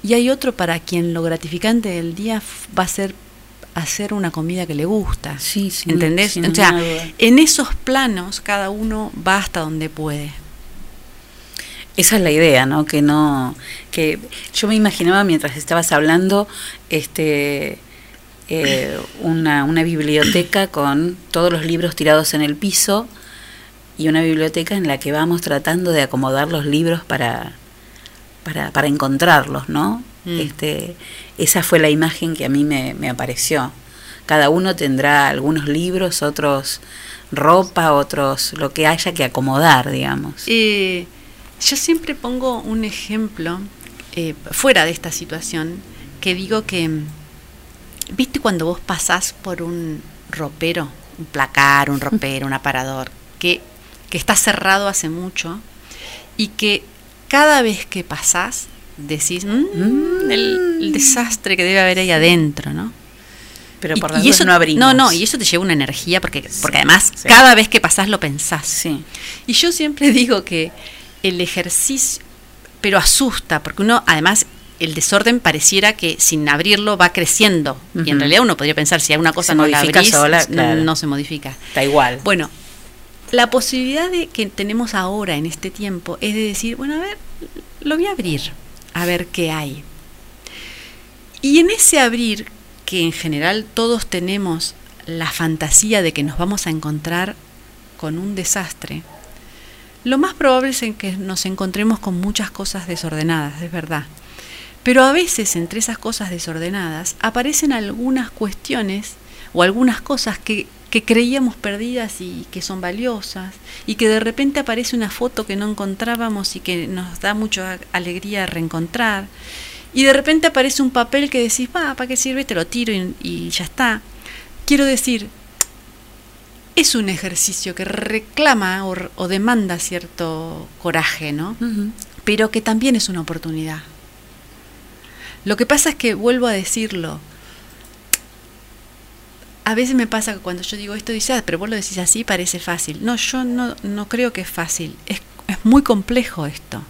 Y hay otro para quien lo gratificante del día va a ser hacer una comida que le gusta. Sí, sin- ¿Entendés? sin o sea, en esos planos cada uno va hasta donde puede. Esa es la idea, ¿no? Que no, que yo me imaginaba mientras estabas hablando, este, eh, una, una biblioteca con todos los libros tirados en el piso y una biblioteca en la que vamos tratando de acomodar los libros para, para, para encontrarlos, ¿no? Este, esa fue la imagen que a mí me, me apareció. Cada uno tendrá algunos libros, otros ropa, otros lo que haya que acomodar, digamos. Eh, yo siempre pongo un ejemplo eh, fuera de esta situación que digo que, mm, ¿viste cuando vos pasás por un ropero, un placar, un ropero, un aparador, que, que está cerrado hace mucho y que cada vez que pasás decís, "Mm, el, el desastre que debe haber ahí adentro, ¿no? Pero Y- por y dudas eso no abrimos. No, no, y eso te lleva una energía porque, porque además sí. cada vez que pasás lo pensás. Sí. Y yo siempre digo que el ejercicio, pero asusta, porque uno además el desorden pareciera que sin abrirlo va creciendo. Y en realidad uno podría pensar si alguna cosa Se no la abrís, sola, no- no se modifica. Está igual. Bueno, la posibilidad de que tenemos ahora en este tiempo es de decir, bueno, a ver, lo voy a abrir, a ver qué hay. Y en ese abrir, que en general todos tenemos la fantasía de que nos vamos a encontrar con un desastre, lo más probable es en que nos encontremos con muchas cosas desordenadas, es verdad. Pero a veces entre esas cosas desordenadas aparecen algunas cuestiones o algunas cosas que, que creíamos perdidas y que son valiosas y que de repente aparece una foto que no encontrábamos y que nos da mucha alegría reencontrar y de repente aparece un papel que decís, va, ¿para qué sirve? Te lo tiro y, y ya está. Quiero decir, es un ejercicio que reclama o, o demanda cierto coraje, ¿no? Pero que también es una oportunidad. Lo que pasa es que, vuelvo a decirlo, a veces me pasa que cuando yo digo esto, dice, ah, pero vos lo decís así, parece fácil. No, yo no, no creo que es fácil. Es, es muy complejo esto.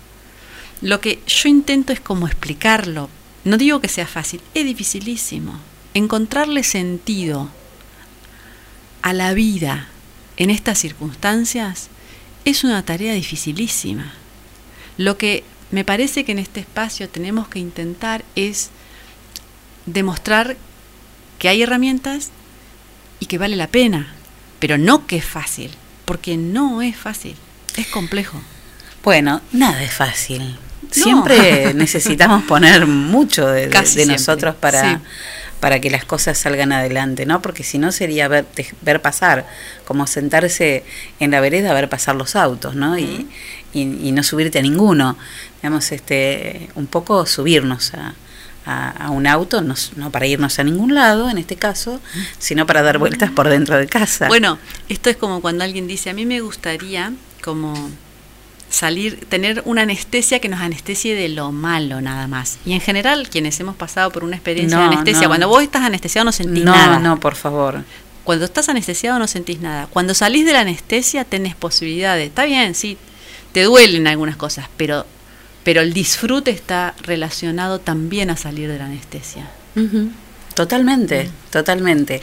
Lo que yo intento es como explicarlo. No digo que sea fácil, es dificilísimo. Encontrarle sentido a la vida en estas circunstancias es una tarea dificilísima. Lo que me parece que en este espacio tenemos que intentar es demostrar que hay herramientas y que vale la pena, pero no que es fácil, porque no es fácil, es complejo. Bueno, nada es fácil. Siempre necesitamos poner mucho de, de- nosotros para, sí. para que las cosas salgan adelante, ¿no? Porque si no sería ver, ver pasar, como sentarse en la vereda a ver pasar los autos, ¿no? Y, y- y no subirte a ninguno. Digamos, este, un poco subirnos a, a- a un auto, no, no para irnos a ningún lado, en este caso, sino para dar vueltas por dentro de casa. Bueno, esto es como cuando alguien dice, a mí me gustaría como salir, tener una anestesia que nos anestesie de lo malo nada más. Y en general, quienes hemos pasado por una experiencia No, de anestesia, no. cuando vos estás anestesiado no sentís no, nada. no, por favor. Cuando estás anestesiado no sentís nada. Cuando salís de la anestesia tenés posibilidades. Está bien, sí, te duelen algunas cosas, pero, pero el disfrute está relacionado también a salir de la anestesia. Totalmente, totalmente.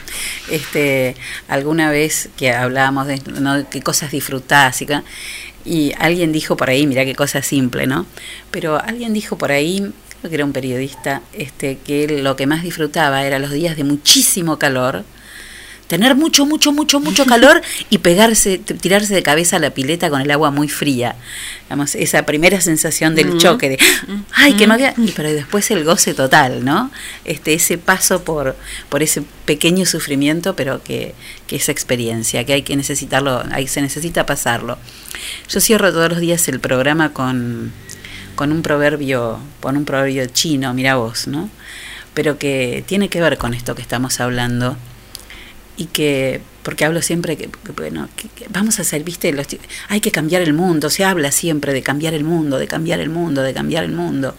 Este, alguna vez que hablábamos de ¿no? qué cosas disfrutás y, y alguien dijo por ahí, mira qué cosa simple, ¿no? Pero alguien dijo por ahí, creo que era un periodista, este, que lo que más disfrutaba era los días de muchísimo calor, tener mucho, mucho, mucho, mucho calor y pegarse, tirarse de cabeza a la pileta con el agua muy fría. Digamos, esa primera sensación del choque de, ay, que no había, pero después el goce total, ¿no? Este, ese paso por, por ese pequeño sufrimiento, pero que, que esa experiencia, que hay que necesitarlo, hay, se necesita pasarlo. Yo cierro todos los días el programa con, con un proverbio, con un proverbio chino, mira vos, ¿no? Pero que tiene que ver con esto que estamos hablando y que porque hablo siempre que, bueno que- vamos a hacer viste Los hay que cambiar el mundo se habla siempre de cambiar el mundo de cambiar el mundo de cambiar el mundo.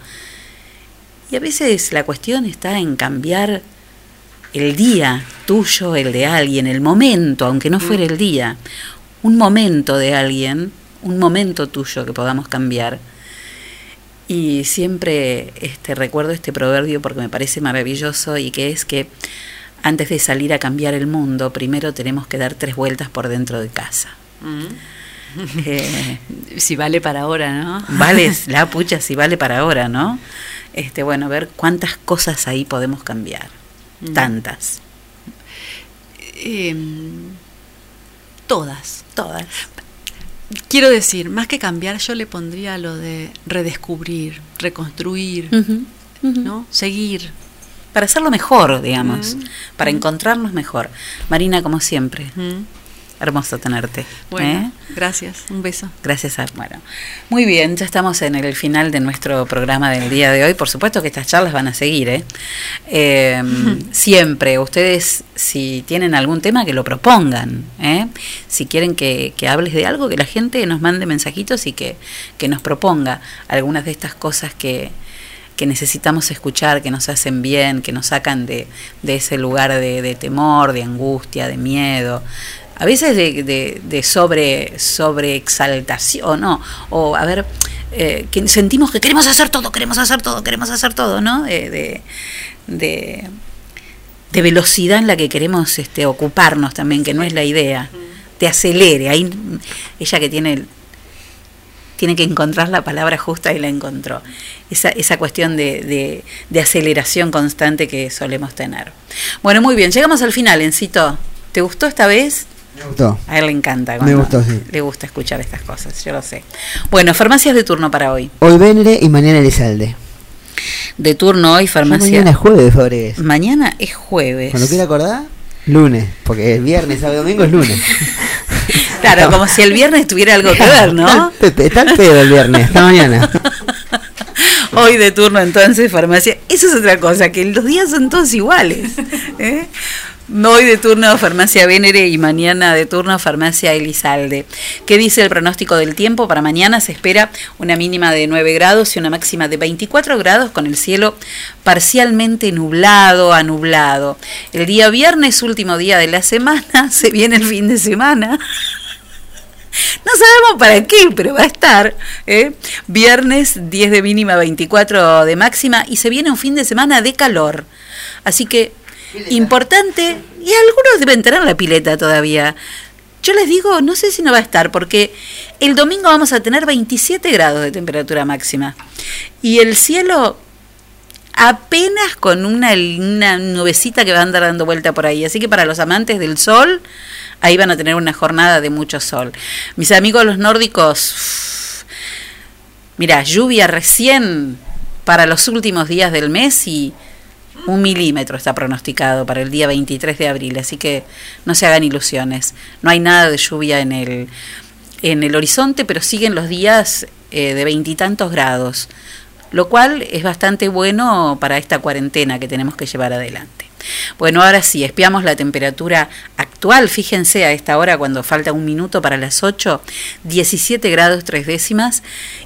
Y a veces la cuestión está en cambiar el día tuyo el de alguien el momento aunque no fuera el día. Un momento de alguien un momento tuyo que podamos cambiar. Y siempre este, recuerdo este proverbio porque me parece maravilloso y que es que antes de salir a cambiar el mundo, primero tenemos que dar tres vueltas por dentro de casa. Eh, si vale para ahora, ¿no? Vale, la pucha, si vale para ahora, ¿no? Este, bueno, ver cuántas cosas ahí podemos cambiar. Mm. Tantas. Em, todas. Todas. Quiero decir, más que cambiar, yo le pondría lo de redescubrir, reconstruir, ¿no? Seguir. Para hacerlo mejor, digamos. Mm. Para encontrarnos mejor. Marina, como siempre. Mm. Hermoso tenerte. Bueno, ¿eh? gracias. Un beso. Gracias a. Bueno, muy bien, ya estamos en el final de nuestro programa del día de hoy. Por supuesto que estas charlas van a seguir, ¿eh? Eh, siempre, ustedes, si tienen algún tema, que lo propongan, ¿eh? Si quieren que, que hables de algo, que la gente nos mande mensajitos y que, que nos proponga algunas de estas cosas que, que necesitamos escuchar, que nos hacen bien, que nos sacan de, de ese lugar de, de temor, de angustia, de miedo, a veces de, de, de sobre, sobre exaltación, ¿no? O a ver, eh, que sentimos que queremos hacer todo, queremos hacer todo, queremos hacer todo, ¿no? De, de, de, de velocidad en la que queremos este, ocuparnos también, que no es la idea. Te acelere. Ahí ella que tiene tiene que encontrar la palabra justa y la encontró. Esa, esa cuestión de, de, de aceleración constante que solemos tener. Bueno, muy bien, llegamos al final, Encito. ¿Te gustó esta vez? Me gustó. A él le encanta. Me gustó, sí. Le gusta escuchar estas cosas, yo lo sé. Bueno, farmacias de turno para hoy. Hoy Venere y mañana Elizalde. De turno hoy, farmacia. mañana es jueves, Fabregues. Mañana es jueves. Cuando quiera acordar, lunes. Porque el viernes, sábado domingo es lunes. Claro, como si el viernes tuviera algo que ver, ¿no? Está el pedo el viernes, hasta mañana. Hoy de turno entonces, farmacia. Eso es otra cosa, que los días son todos iguales. ¿eh? Hoy de turno Farmacia Venere y mañana de turno Farmacia Elizalde. ¿Qué dice el pronóstico del tiempo? Para mañana se espera una mínima de 9 grados y una máxima de 24 grados con el cielo parcialmente nublado a nublado. El día viernes, último día de la semana, se viene el fin de semana. No sabemos para qué, pero va a estar. ¿eh? Viernes 10 de mínima, 24 de máxima y se viene un fin de semana de calor. Así que importante, y algunos deben tener la pileta todavía. Yo les digo, no sé si no va a estar, porque el domingo vamos a tener 27 grados de temperatura máxima. Y el cielo apenas con una, nubecita que va a andar dando vuelta por ahí. Así que para los amantes del sol, ahí van a tener una jornada de mucho sol. Mis amigos los nórdicos, mira, lluvia recién para los últimos días del mes y un milímetro está pronosticado para el día 23 de abril, así que no se hagan ilusiones. No hay nada de lluvia en el, en el horizonte, pero siguen los días eh, de veintitantos grados, lo cual es bastante bueno para esta cuarentena que tenemos que llevar adelante. Bueno, ahora sí, espiamos la temperatura actual. Fíjense a esta hora, cuando falta un minuto para las 8, 17 grados tres décimas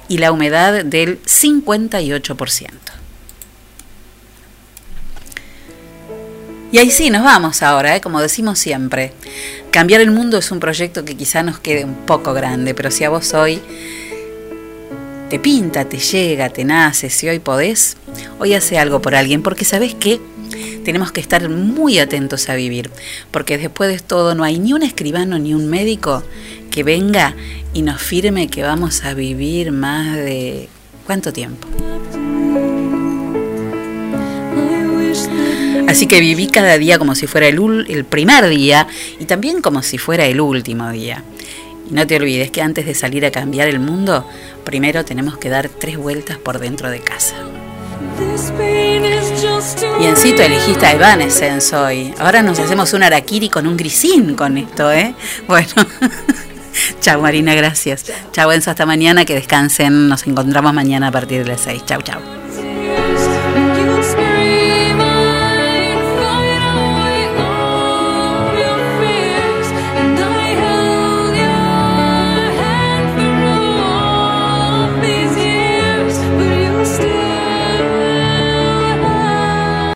y la humedad del 58%. Y ahí sí, nos vamos ahora, ¿eh? como decimos siempre. Cambiar el mundo es un proyecto que quizá nos quede un poco grande, pero si a vos hoy te pinta, te llega, te nace, si hoy podés, hoy hace algo por alguien, porque sabés que tenemos que estar muy atentos a vivir, porque después de todo no hay ni un escribano ni un médico que venga y nos firme que vamos a vivir más de... ¿Cuánto tiempo? Así que viví cada día como si fuera el primer día y también como si fuera el último día. Y no te olvides que antes de salir a cambiar el mundo, primero tenemos que dar tres vueltas por dentro de casa. Y en sí tú elegiste a Evanescence hoy. Ahora nos hacemos un araquiri con un grisín con esto, ¿eh? Bueno. chau Marina, gracias. Chau Enzo, hasta mañana, que descansen. Nos encontramos mañana a partir de las 6. Chau, chau.